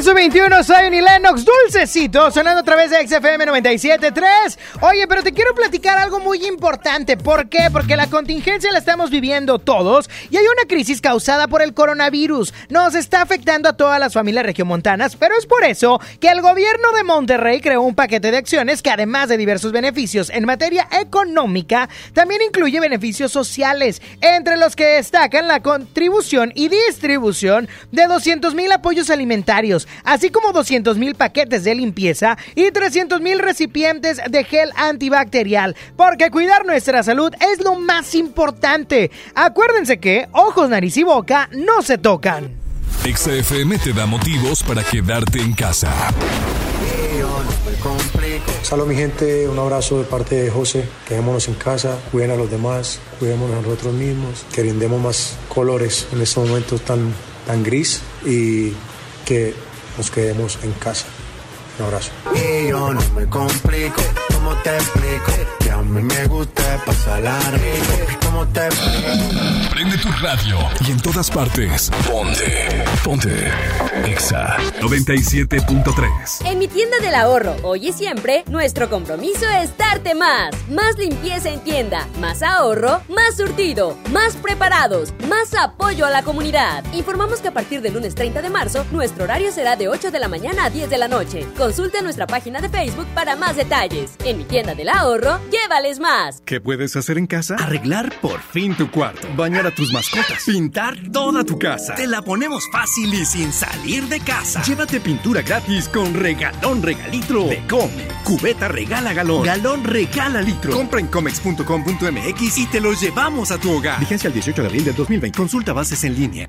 Piso21, Zion y Lennox, dulcecito, sonando a través de XFM 97.3. Oye, pero te quiero platicar algo muy importante. ¿Por qué? Porque la contingencia la estamos viviendo todos y hay una crisis causada por el coronavirus. Nos está afectando a todas las familias regiomontanas, pero es por eso que el gobierno de Monterrey creó un paquete de acciones que además de diversos beneficios en materia económica, también incluye beneficios sociales, entre los que destacan la contribución y distribución de 200 mil apoyos alimentarios así como 200 mil paquetes de limpieza y 300 mil recipientes de gel antibacterial, porque cuidar nuestra salud es lo más importante. Acuérdense que ojos, nariz y boca no se tocan. XFM te da motivos para quedarte en casa. Salud mi gente, un abrazo de parte de José. Quedémonos en casa, cuiden a los demás, cuidémonos a nosotros mismos, que brindemos más colores en estos momentos tan, tan gris y que nos quedemos en casa. Un abrazo. Y yo no me complico, ¿cómo te explico? Que a mí me gusta pasar la rico. ¿Cómo te explico? Prende tu radio y en todas partes. Ponte. Ponte. Exa 97.3. En mi tienda del ahorro, hoy y siempre, nuestro compromiso es darte más. Más limpieza en tienda, más ahorro, más surtido, más preparados, más apoyo a la comunidad. Informamos que a partir del lunes 30 de marzo, nuestro horario será de 8 de la mañana a 10 de la noche. Consulta nuestra página de Facebook para más detalles. En mi tienda del ahorro, llévales más. ¿Qué puedes hacer en casa? Arreglar por fin tu cuarto, bañar a tus mascotas, pintar toda tu casa. Te la ponemos fácil y sin salir de casa. Llévate pintura gratis con regalón regalitro de Come. Cubeta regala galón, galón regala litro. Compra en comex.com.mx y te lo llevamos a tu hogar. Vigencia el 18 de abril del 2020. Consulta bases en línea.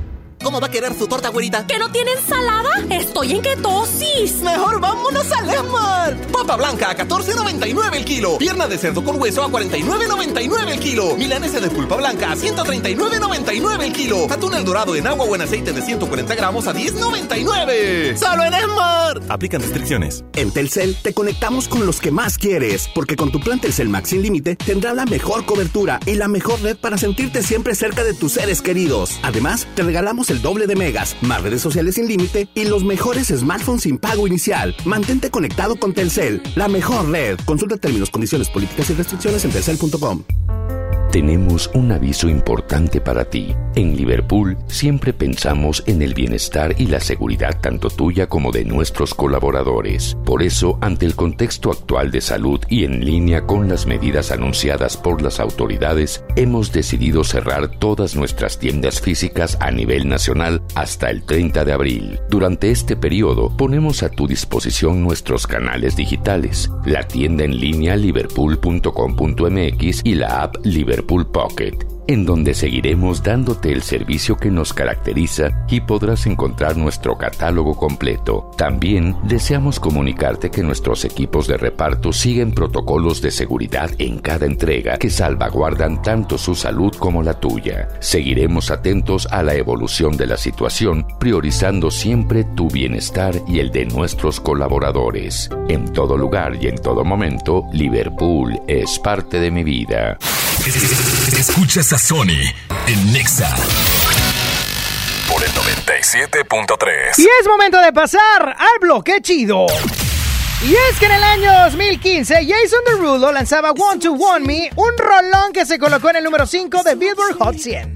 ¿Cómo va a querer su torta, güerita? ¿Que no tiene ensalada? Estoy en ketosis. Mejor vámonos a Lemar. Papa blanca a 14.99 el kilo. Pierna de cerdo con hueso a 49.99 el kilo. Milanesa de pulpa blanca a 139.99 el kilo. Atún el dorado en agua o en aceite de 140 gramos a 10.99. ¡Solo en Esmar! Aplican restricciones. En Telcel te conectamos con los que más quieres, porque con tu plan Telcel Max sin límite tendrás la mejor cobertura y la mejor red para sentirte siempre cerca de tus seres queridos. Además, te regalamos el doble de megas, más redes sociales sin límite y los mejores smartphones sin pago inicial. Mantente conectado con Telcel, la mejor red. Consulta términos, condiciones, políticas y restricciones en telcel.com. Tenemos un aviso importante para ti. En Liverpool siempre pensamos en el bienestar y la seguridad tanto tuya como de nuestros colaboradores. Por eso, ante el contexto actual de salud y en línea con las medidas anunciadas por las autoridades, hemos decidido cerrar todas nuestras tiendas físicas a nivel nacional hasta el 30 de abril. Durante este periodo, ponemos a tu disposición nuestros canales digitales, la tienda en línea liverpool.com.mx y la app Liverpool Pocket, en donde seguiremos dándote el servicio que nos caracteriza y podrás encontrar nuestro catálogo completo. También deseamos comunicarte que nuestros equipos de reparto siguen protocolos de seguridad en cada entrega que salvaguardan tanto su salud como la tuya. Seguiremos atentos a la evolución de la situación, priorizando siempre tu bienestar y el de nuestros colaboradores. En todo lugar y en todo momento, Liverpool es parte de mi vida. Escuchas a Sony en Nexa por el 97.3. Y es momento de pasar al bloque chido. Y es que en el año 2015 Jason Derulo lanzaba Want to Want Me, un rolón que se colocó en el número 5 de Billboard Hot 100.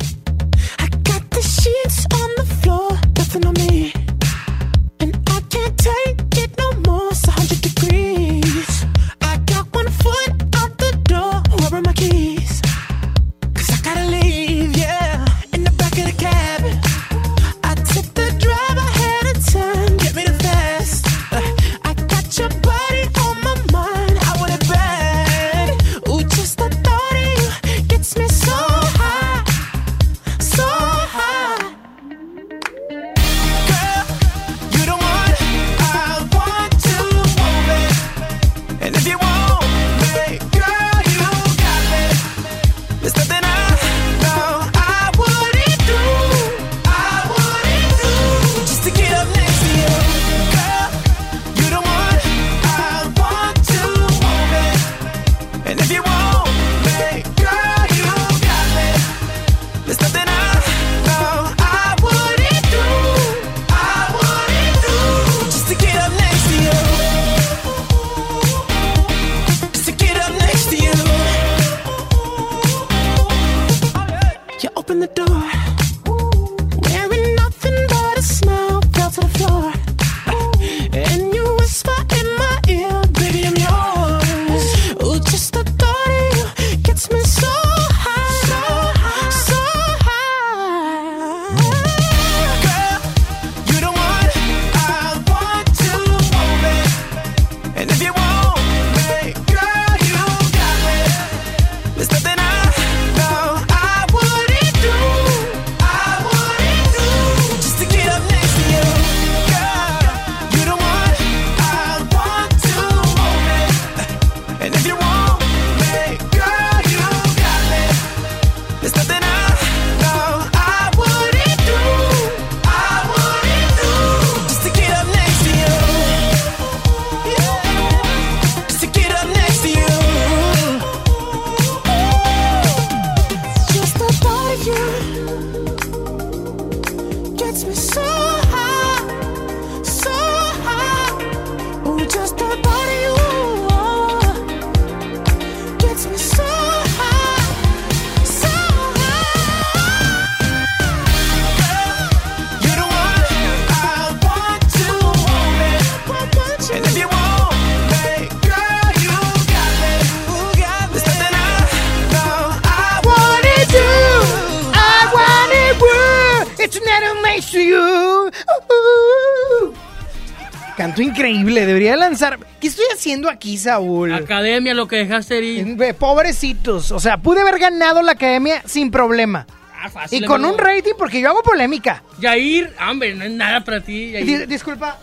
Haciendo aquí, Saúl? Academia, lo que dejaste ir. Eh, Pobrecitos. O sea, pude haber ganado la academia sin problema. Ah, fácil, Y con amigo. un rating, porque yo hago polémica. Yair, hombre, no es nada para ti. Yair. Di- disculpa.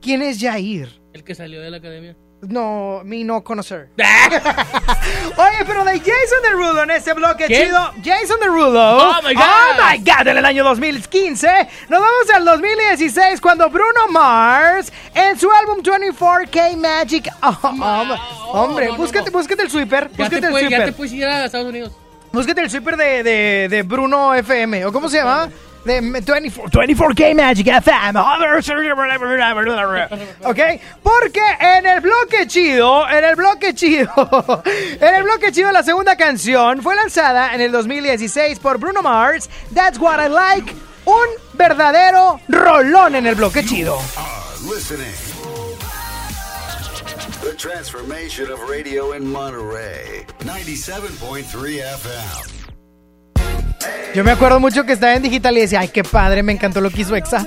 ¿Quién es Jair? El que salió de la academia. No, mi no conocer. Oye, pero de Jason Derulo en este bloque chido. Jason Derulo. Oh, my God. Oh my God, en el año 2015. Nos vamos al 2016 cuando Bruno Mars en su álbum 24K Magic. Oh, oh, hombre, búscate, búscate el sweeper. Ya Búscate te, el puedes, ya te sweeper. puedes ir a Estados Unidos. Búscate el sweeper de, de, de Bruno FM. ¿O cómo se llama? De 24, 24K Magic FM. ¿Ok? Porque en el bloque chido, en el bloque chido, en el bloque chido, la segunda canción fue lanzada en el 2016 por Bruno Mars. That's what I like. Un verdadero rolón en el bloque chido. The transformation of radio in Monterey. 97.3 FM. Yo me acuerdo mucho que estaba en digital y decía, ay, qué padre, me encantó lo que hizo Exa.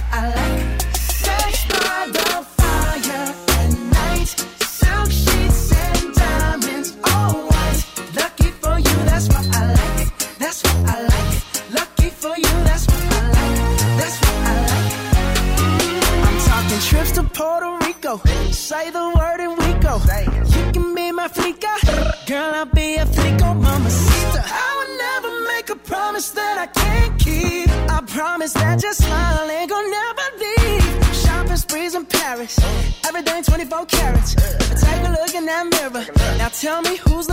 tell me who's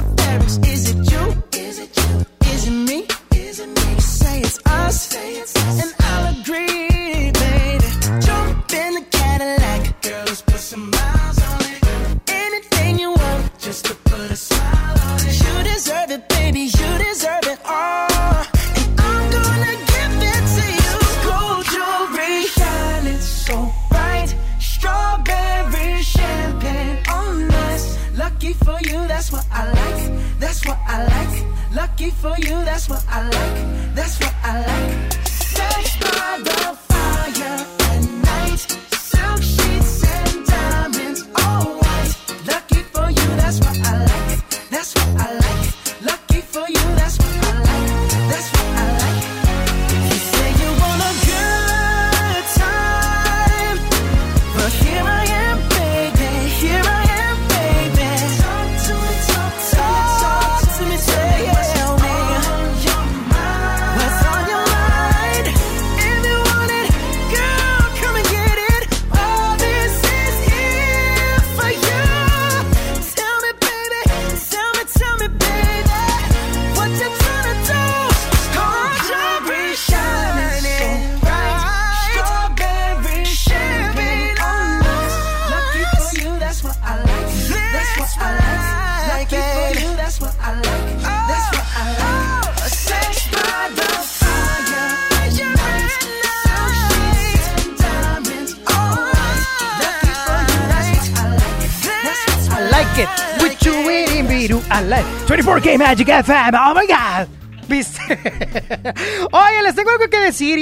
Magic FM. Oh my God.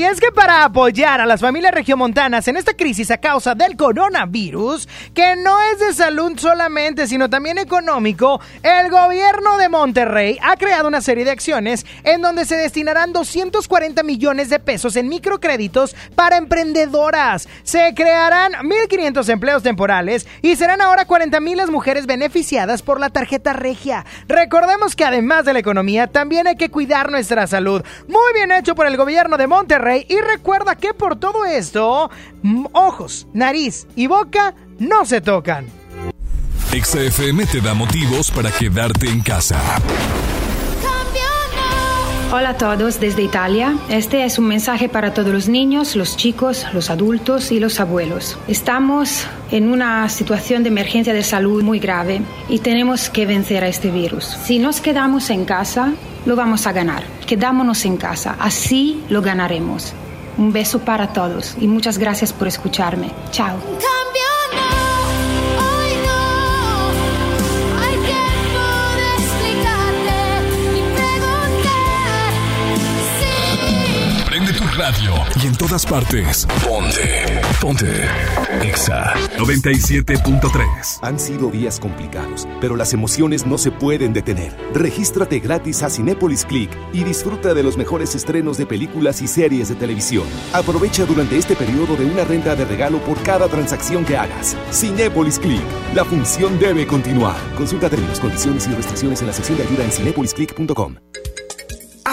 Es que para apoyar a las familias regiomontanas en esta crisis a causa del coronavirus, que no es de salud solamente, sino también económico, el gobierno de Monterrey ha creado una serie de acciones en donde se destinarán 240 millones de pesos en microcréditos para emprendedoras. Se crearán 1.500 empleos temporales y serán ahora 40 mil las mujeres beneficiadas por la tarjeta regia. Recordemos que además de la economía, también hay que cuidar nuestra salud. Muy bien hecho por el gobierno de Monterrey y recuerda que por todo esto, ojos, nariz y boca no se tocan. XFM te da motivos para quedarte en casa. Hola a todos desde Italia. Este es un mensaje para todos los niños, los chicos, los adultos y los abuelos. Estamos en una situación de emergencia de salud muy grave y tenemos que vencer a este virus. Si nos quedamos en casa, lo vamos a ganar. Quedámonos en casa, así lo ganaremos. Un beso para todos y muchas gracias por escucharme. Chao. Radio y en todas partes. Ponte. Ponte. Exa 97.3. Han sido días complicados, pero las emociones no se pueden detener. Regístrate gratis a Cinépolis Click y disfruta de los mejores estrenos de películas y series de televisión. Aprovecha durante este periodo de una renta de regalo por cada transacción que hagas. Cinépolis Click. La función debe continuar. Consulta términos, condiciones y restricciones en la sección de ayuda en cinépolisclick.com.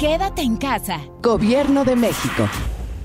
quédate en casa. Gobierno de México.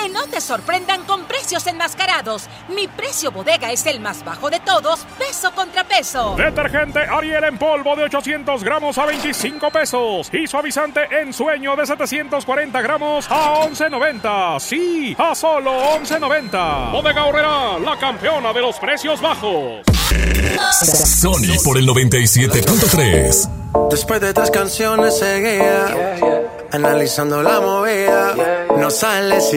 Que no te sorprendan con precios enmascarados. Mi precio bodega es el más bajo de todos, peso contra peso. Detergente Ariel en polvo de 800 gramos a 25 pesos. Y suavizante en sueño de 740 gramos a 11.90. Sí, a solo 11.90. Bodega Horrera, la campeona de los precios bajos. Sony por el 97.3. Después de tres canciones seguía analizando la movida. No sale si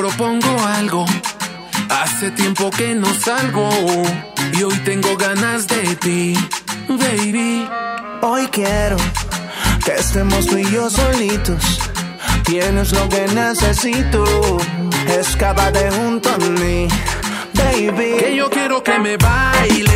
Propongo algo, hace tiempo que no salgo y hoy tengo ganas de ti, baby. Hoy quiero que estemos tú y yo solitos. Tienes lo que necesito, escápate junto a mí, baby. Que yo quiero que me baile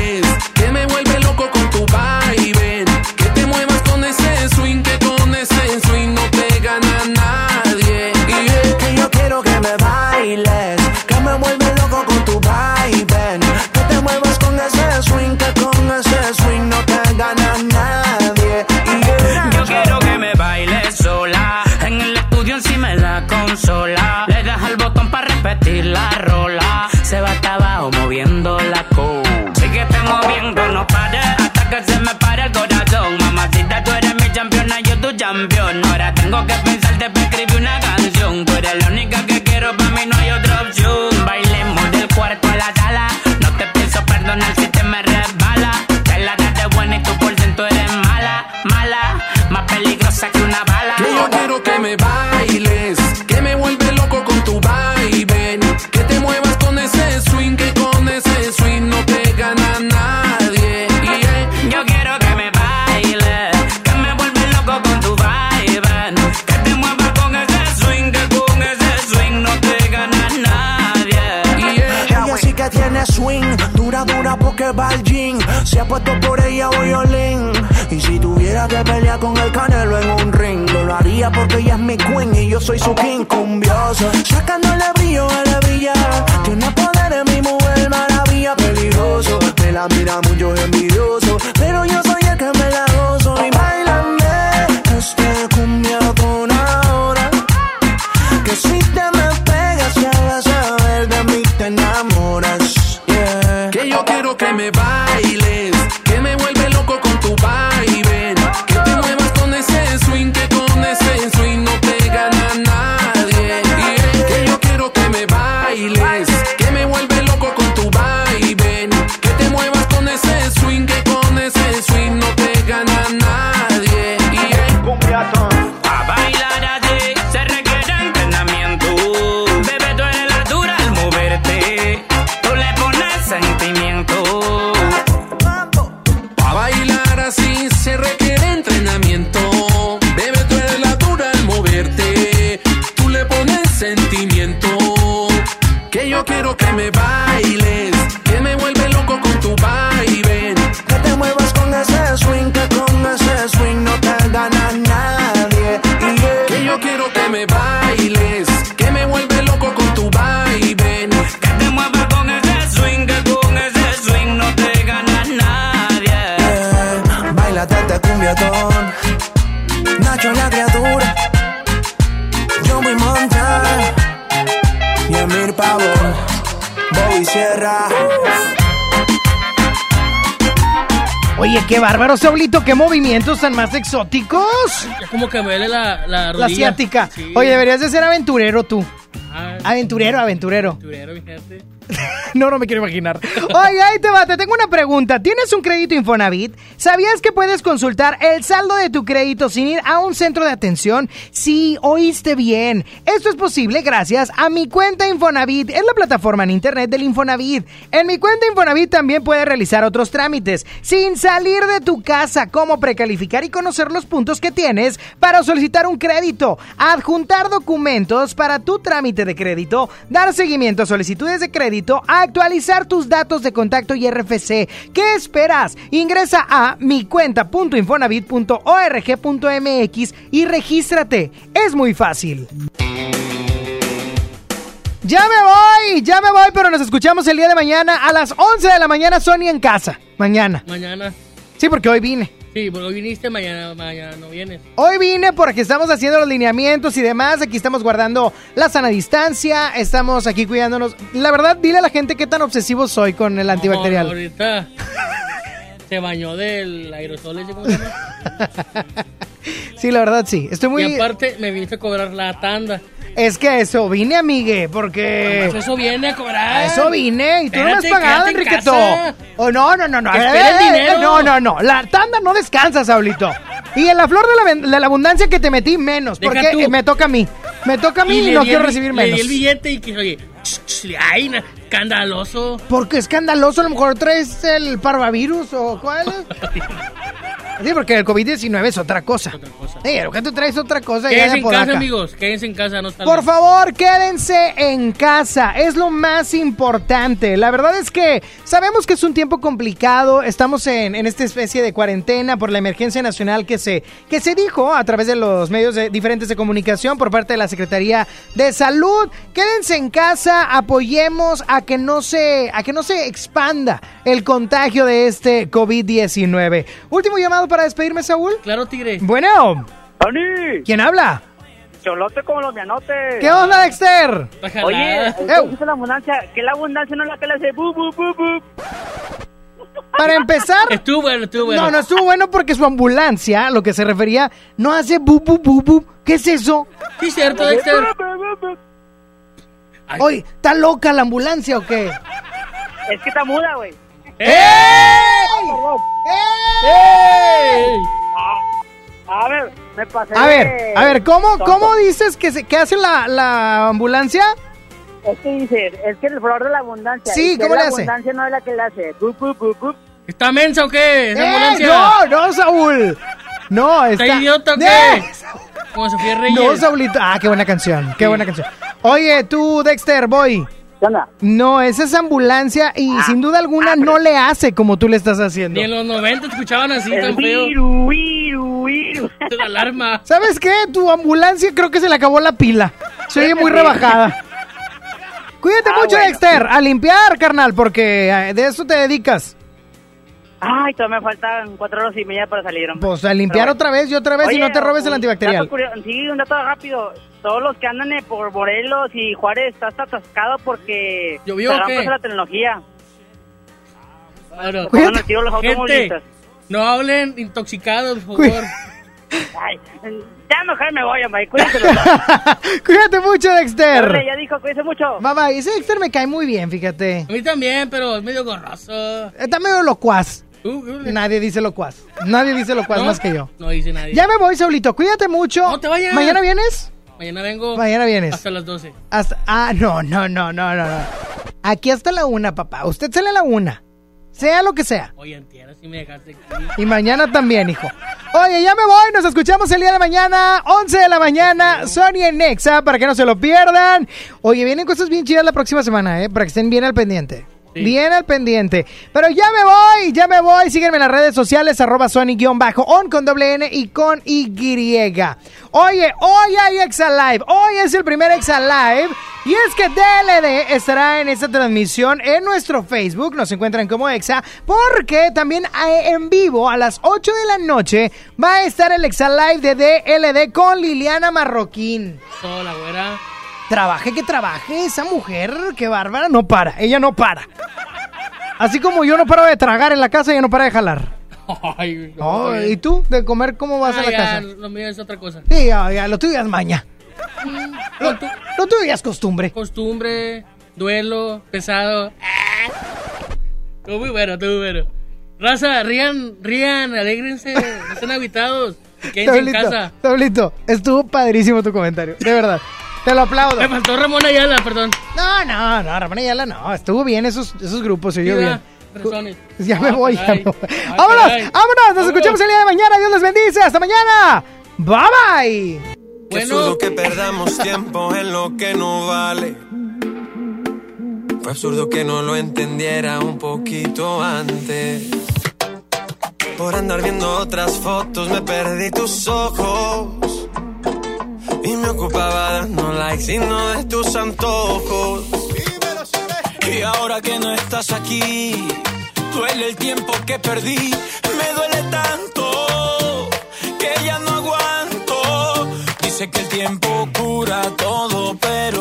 bárbaro, Saulito, qué movimientos tan más exóticos. Ya como que me duele la, la La asiática. Sí. Oye, deberías de ser aventurero tú. Ah, Aventurero, aventurero. aventurero. No, no me quiero imaginar. Oye, ahí te va, te tengo una pregunta. ¿Tienes un crédito Infonavit? ¿Sabías que puedes consultar el saldo de tu crédito sin ir a un centro de atención? Sí, oíste bien. Esto es posible gracias a mi cuenta Infonavit. Es la plataforma en internet del Infonavit. En mi cuenta Infonavit también puedes realizar otros trámites sin salir de tu casa, como precalificar y conocer los puntos que tienes para solicitar un crédito, adjuntar documentos para tu trámite de crédito, dar seguimiento a solicitudes de crédito, actualizar tus datos de contacto y RFC. ¿Qué esperas? Ingresa a micuenta.infonavit.org.mx y regístrate. Es muy fácil. Ya me voy, ya me voy, pero nos escuchamos el día de mañana a las 11 de la mañana, Sony en casa. Mañana. Mañana. Sí, porque hoy vine. Sí, porque hoy viniste, mañana, mañana no vienes. Hoy vine porque estamos haciendo los lineamientos y demás. Aquí estamos guardando la sana distancia. Estamos aquí cuidándonos. La verdad, dile a la gente qué tan obsesivo soy con el antibacterial. No, ahorita se bañó del aerosol ese, ¿cómo se llama? Sí, la verdad, sí. Estoy muy. Y aparte me viniste a cobrar la tanda. Es que a eso vine, amigue, porque. Pues eso viene a cobrar. A eso vine y tú no me has pagado, en Enriqueto. Oh, no, no, no, no. Eh, el eh. No, no, no. La tanda no descansa, Saulito. Y en la flor de la, ven- de la abundancia que te metí, menos. Deja Porque tú. me toca a mí. Me toca a mí y, le no quiero el- recibir Le menos. di el billete y que, oye, ay, escandaloso. Porque escandaloso, a lo mejor traes el parvavirus o cuál. Sí, porque el COVID-19 es otra cosa. Sí, lo que tú traes es otra cosa. Quédense de en por casa, acá. amigos. Quédense en casa, no salgan. Por favor, quédense en casa. Es lo más importante. La verdad es que sabemos que es un tiempo complicado. Estamos en, en esta especie de cuarentena por la emergencia nacional que se, que se dijo a través de los medios de- diferentes de comunicación por parte de la Secretaría de Salud. Quédense en casa, apoyemos a que no se, a que no se expanda el contagio de este COVID-19. Último llamado para despedirme, Saúl. Claro, Tigre. Bueno. ¡Ani! ¿Quién habla? Cholote colombianote. ¿Qué onda, Dexter? Oye. ¿qué la abundancia? Que la abundancia no es la que le hace bu, bu, bu, bu. Para empezar. Estuvo bueno, estuvo bueno. No, no estuvo bueno porque su ambulancia, a lo que se refería, no hace bu bu bu bu. ¿Qué es eso? Sí, cierto, Dexter. Oye, ¿está loca la ambulancia o qué? Es que está muda, güey. ¡Ey! ¡Ey! A ver, me pasé. A ver, de- a ver, ¿cómo, tonto. cómo dices que, se, que hace la, la ambulancia? Es que dice, es que el flor de la abundancia. Sí, ¿cómo la le hace? abundancia no es la que le hace. Bu, bu, bu, bu. ¿Está mensa o qué? ¿Esa ¡Eh, ambulancia? no, no, Saúl! No, está... ¿Está idiota o qué? ¡Eh! Como Sofía Reyes. No, Saulito. Ah, qué buena canción, qué buena canción. Oye, tú, Dexter, voy. No, esa es ambulancia y Ah. sin duda alguna no le hace como tú le estás haciendo. Ni en los 90 te escuchaban así El tan feo. viru, viru, viru. La alarma. ¿Sabes qué? Tu ambulancia creo que se le acabó la pila. Se oye muy rebajada. Cuídate Ah, mucho, bueno. Dexter. A limpiar, carnal, porque eh, de eso te dedicas. Ay, todavía me faltan cuatro horas y media para salir. hombre. Pues a limpiar Pero otra vez y otra vez y Oye, no te robes el antibacterial. dato curio- sí, un dato rápido. Todos los que andan eh, por Morelos y Juárez está hasta atascado porque ¿Llovió se o dan qué? la tecnología. Al tiro los Gente, automovilistas. no hablen intoxicados, por favor. Ay, ya mejor me voy, hombre. Cuídense. Cuídate mucho, Dexter. Ya dijo, cuídense mucho. Bye bye. Ese Dexter me cae muy bien, fíjate. A mí también, pero es medio gorroso. Está medio locuaz. Uh, uh, Nadie dice locuaz. Nadie dice locuaz ¿No? más que yo. No dice nadie. Ya me voy, Saulito. Cuídate mucho. No te vayas. ¿Mañana vienes? Mañana vengo. Mañana vienes. Hasta las 12. Hasta, ah, no, no, no, no, no. Aquí hasta la una, papá. Usted sale a la una. Sea lo que sea. Oye, entiendo si me dejaste aquí. Y mañana también, hijo. Oye, ya me voy. Nos escuchamos el día de mañana, 11 de la mañana, Sony en Nexa, para que no se lo pierdan. Oye, vienen cosas bien chidas la próxima semana, ¿eh? Para que estén bien al pendiente. Bien al pendiente. Pero ya me voy, ya me voy. Sígueme en las redes sociales, arroba Sony-on con doble N y con Y. Oye, hoy hay Exa Live. Hoy es el primer Exa Live. Y es que DLD estará en esta transmisión en nuestro Facebook. Nos encuentran como Exa. Porque también eh, en vivo a las 8 de la noche va a estar el Exa Live de DLD con Liliana Marroquín. Sola, güera. Trabaje que trabaje, esa mujer, qué bárbara, no para, ella no para. Así como yo no paro de tragar en la casa, ella no para de jalar. Ay, no, Oh. ¿Y tú? ¿De comer cómo vas Ah, a la ya, casa? Lo mío es otra cosa. Sí, ya, ya, lo tuyo es maña. Lo, lo tuyo ya es costumbre. Costumbre, duelo, pesado. Ah. Estuvo muy bueno, estuvo muy bueno. Raza, rían, rían, alégrense, no estén habitados. Quédense en casa. Tablito, estuvo padrísimo tu comentario, de verdad. Te lo aplaudo. Me faltó Ramón Ayala, perdón. No, no, no, Ramón Ayala no. Estuvo bien esos, esos grupos, se oyó bien. personas. Ya me Ah, voy, ya me voy. Ah, ¡Vámonos! caray. ¡Vámonos! Nos Vámonos. escuchamos el día de mañana. Dios les bendice. ¡Hasta mañana! ¡Bye, bye! Qué absurdo que perdamos tiempo en lo que no vale. Fue absurdo que no lo entendiera un poquito antes. Por andar viendo otras fotos me perdí tus ojos. Y me ocupaba dando likes y no de tus antojos. Y ahora que no estás aquí, duele el tiempo que perdí. Me duele tanto que ya no aguanto. Dice que el tiempo cura todo, pero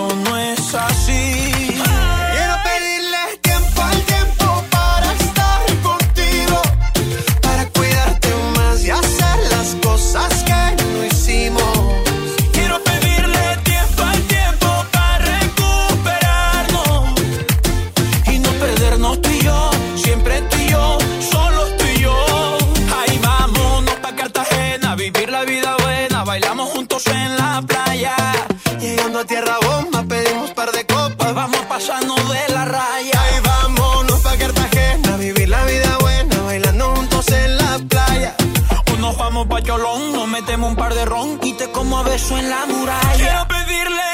en la playa. Llegando a tierra bomba pedimos par de copas, vamos a pasarnos de la raya. Ahí vámonos pa' Cartagena, vivir la vida buena, bailando juntos en la playa. O nos vamos pa' Cholón, nos metemos un par de ron y te como a beso en la muralla. Quiero pedirle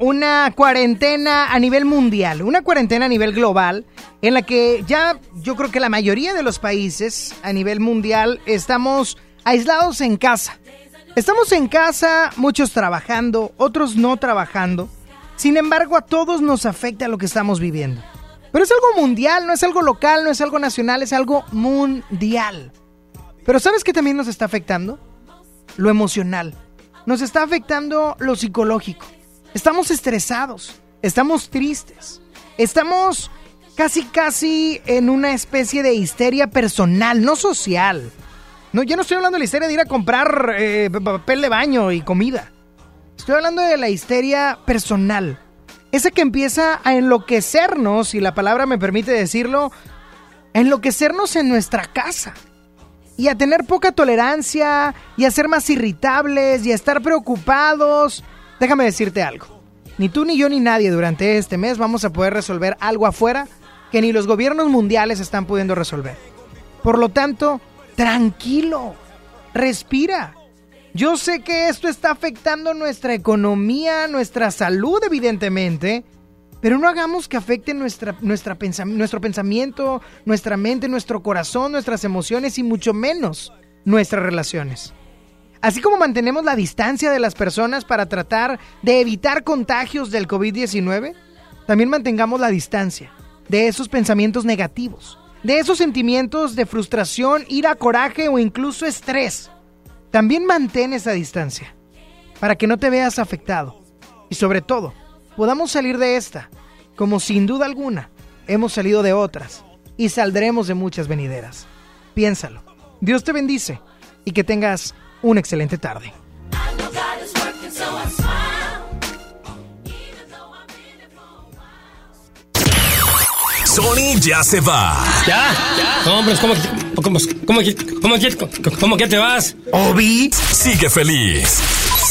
una cuarentena a nivel mundial, una cuarentena a nivel global, en la que ya yo creo que la mayoría de los países a nivel mundial estamos aislados en casa. Estamos en casa, muchos trabajando, otros no trabajando. Sin embargo, a todos nos afecta lo que estamos viviendo. Pero es algo mundial, no es algo local, no es algo nacional, es algo mundial. Pero ¿sabes qué también nos está afectando? Lo emocional. Nos está afectando lo psicológico. Estamos estresados, estamos tristes, estamos casi casi en una especie de histeria personal, no social. No, yo no estoy hablando de la histeria de ir a comprar eh, papel de baño y comida. Estoy hablando de la histeria personal. Esa que empieza a enloquecernos, si la palabra me permite decirlo, enloquecernos en nuestra casa. Y a tener poca tolerancia, y a ser más irritables, y a estar preocupados. Déjame decirte algo. Ni tú, ni yo, ni nadie durante este mes vamos a poder resolver algo afuera que ni los gobiernos mundiales están pudiendo resolver. Por lo tanto, tranquilo, respira. Yo sé que esto está afectando nuestra economía, nuestra salud, evidentemente, pero no hagamos que afecte nuestra, nuestra nuestro pensamiento, nuestra mente, nuestro corazón, nuestras emociones y mucho menos nuestras relaciones. Así como mantenemos la distancia de las personas para tratar de evitar contagios del COVID-19, también mantengamos la distancia de esos pensamientos negativos, de esos sentimientos de frustración, ira, coraje o incluso estrés. También mantén esa distancia para que no te veas afectado y sobre todo podamos salir de esta, como sin duda alguna hemos salido de otras y saldremos de muchas venideras. Piénsalo. Dios te bendice y que tengas una excelente tarde. Sony ya se va. ¿Ya? Pero ¿cómo, cómo, cómo, cómo, cómo que te vas? Obi sigue feliz.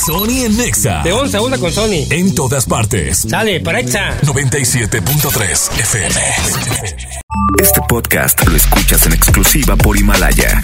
Sony en Nexa. De 11 a 1 con Sony. En todas partes. Sale, para Exa. 97.3 FM. Este podcast lo escuchas en exclusiva por Himalaya.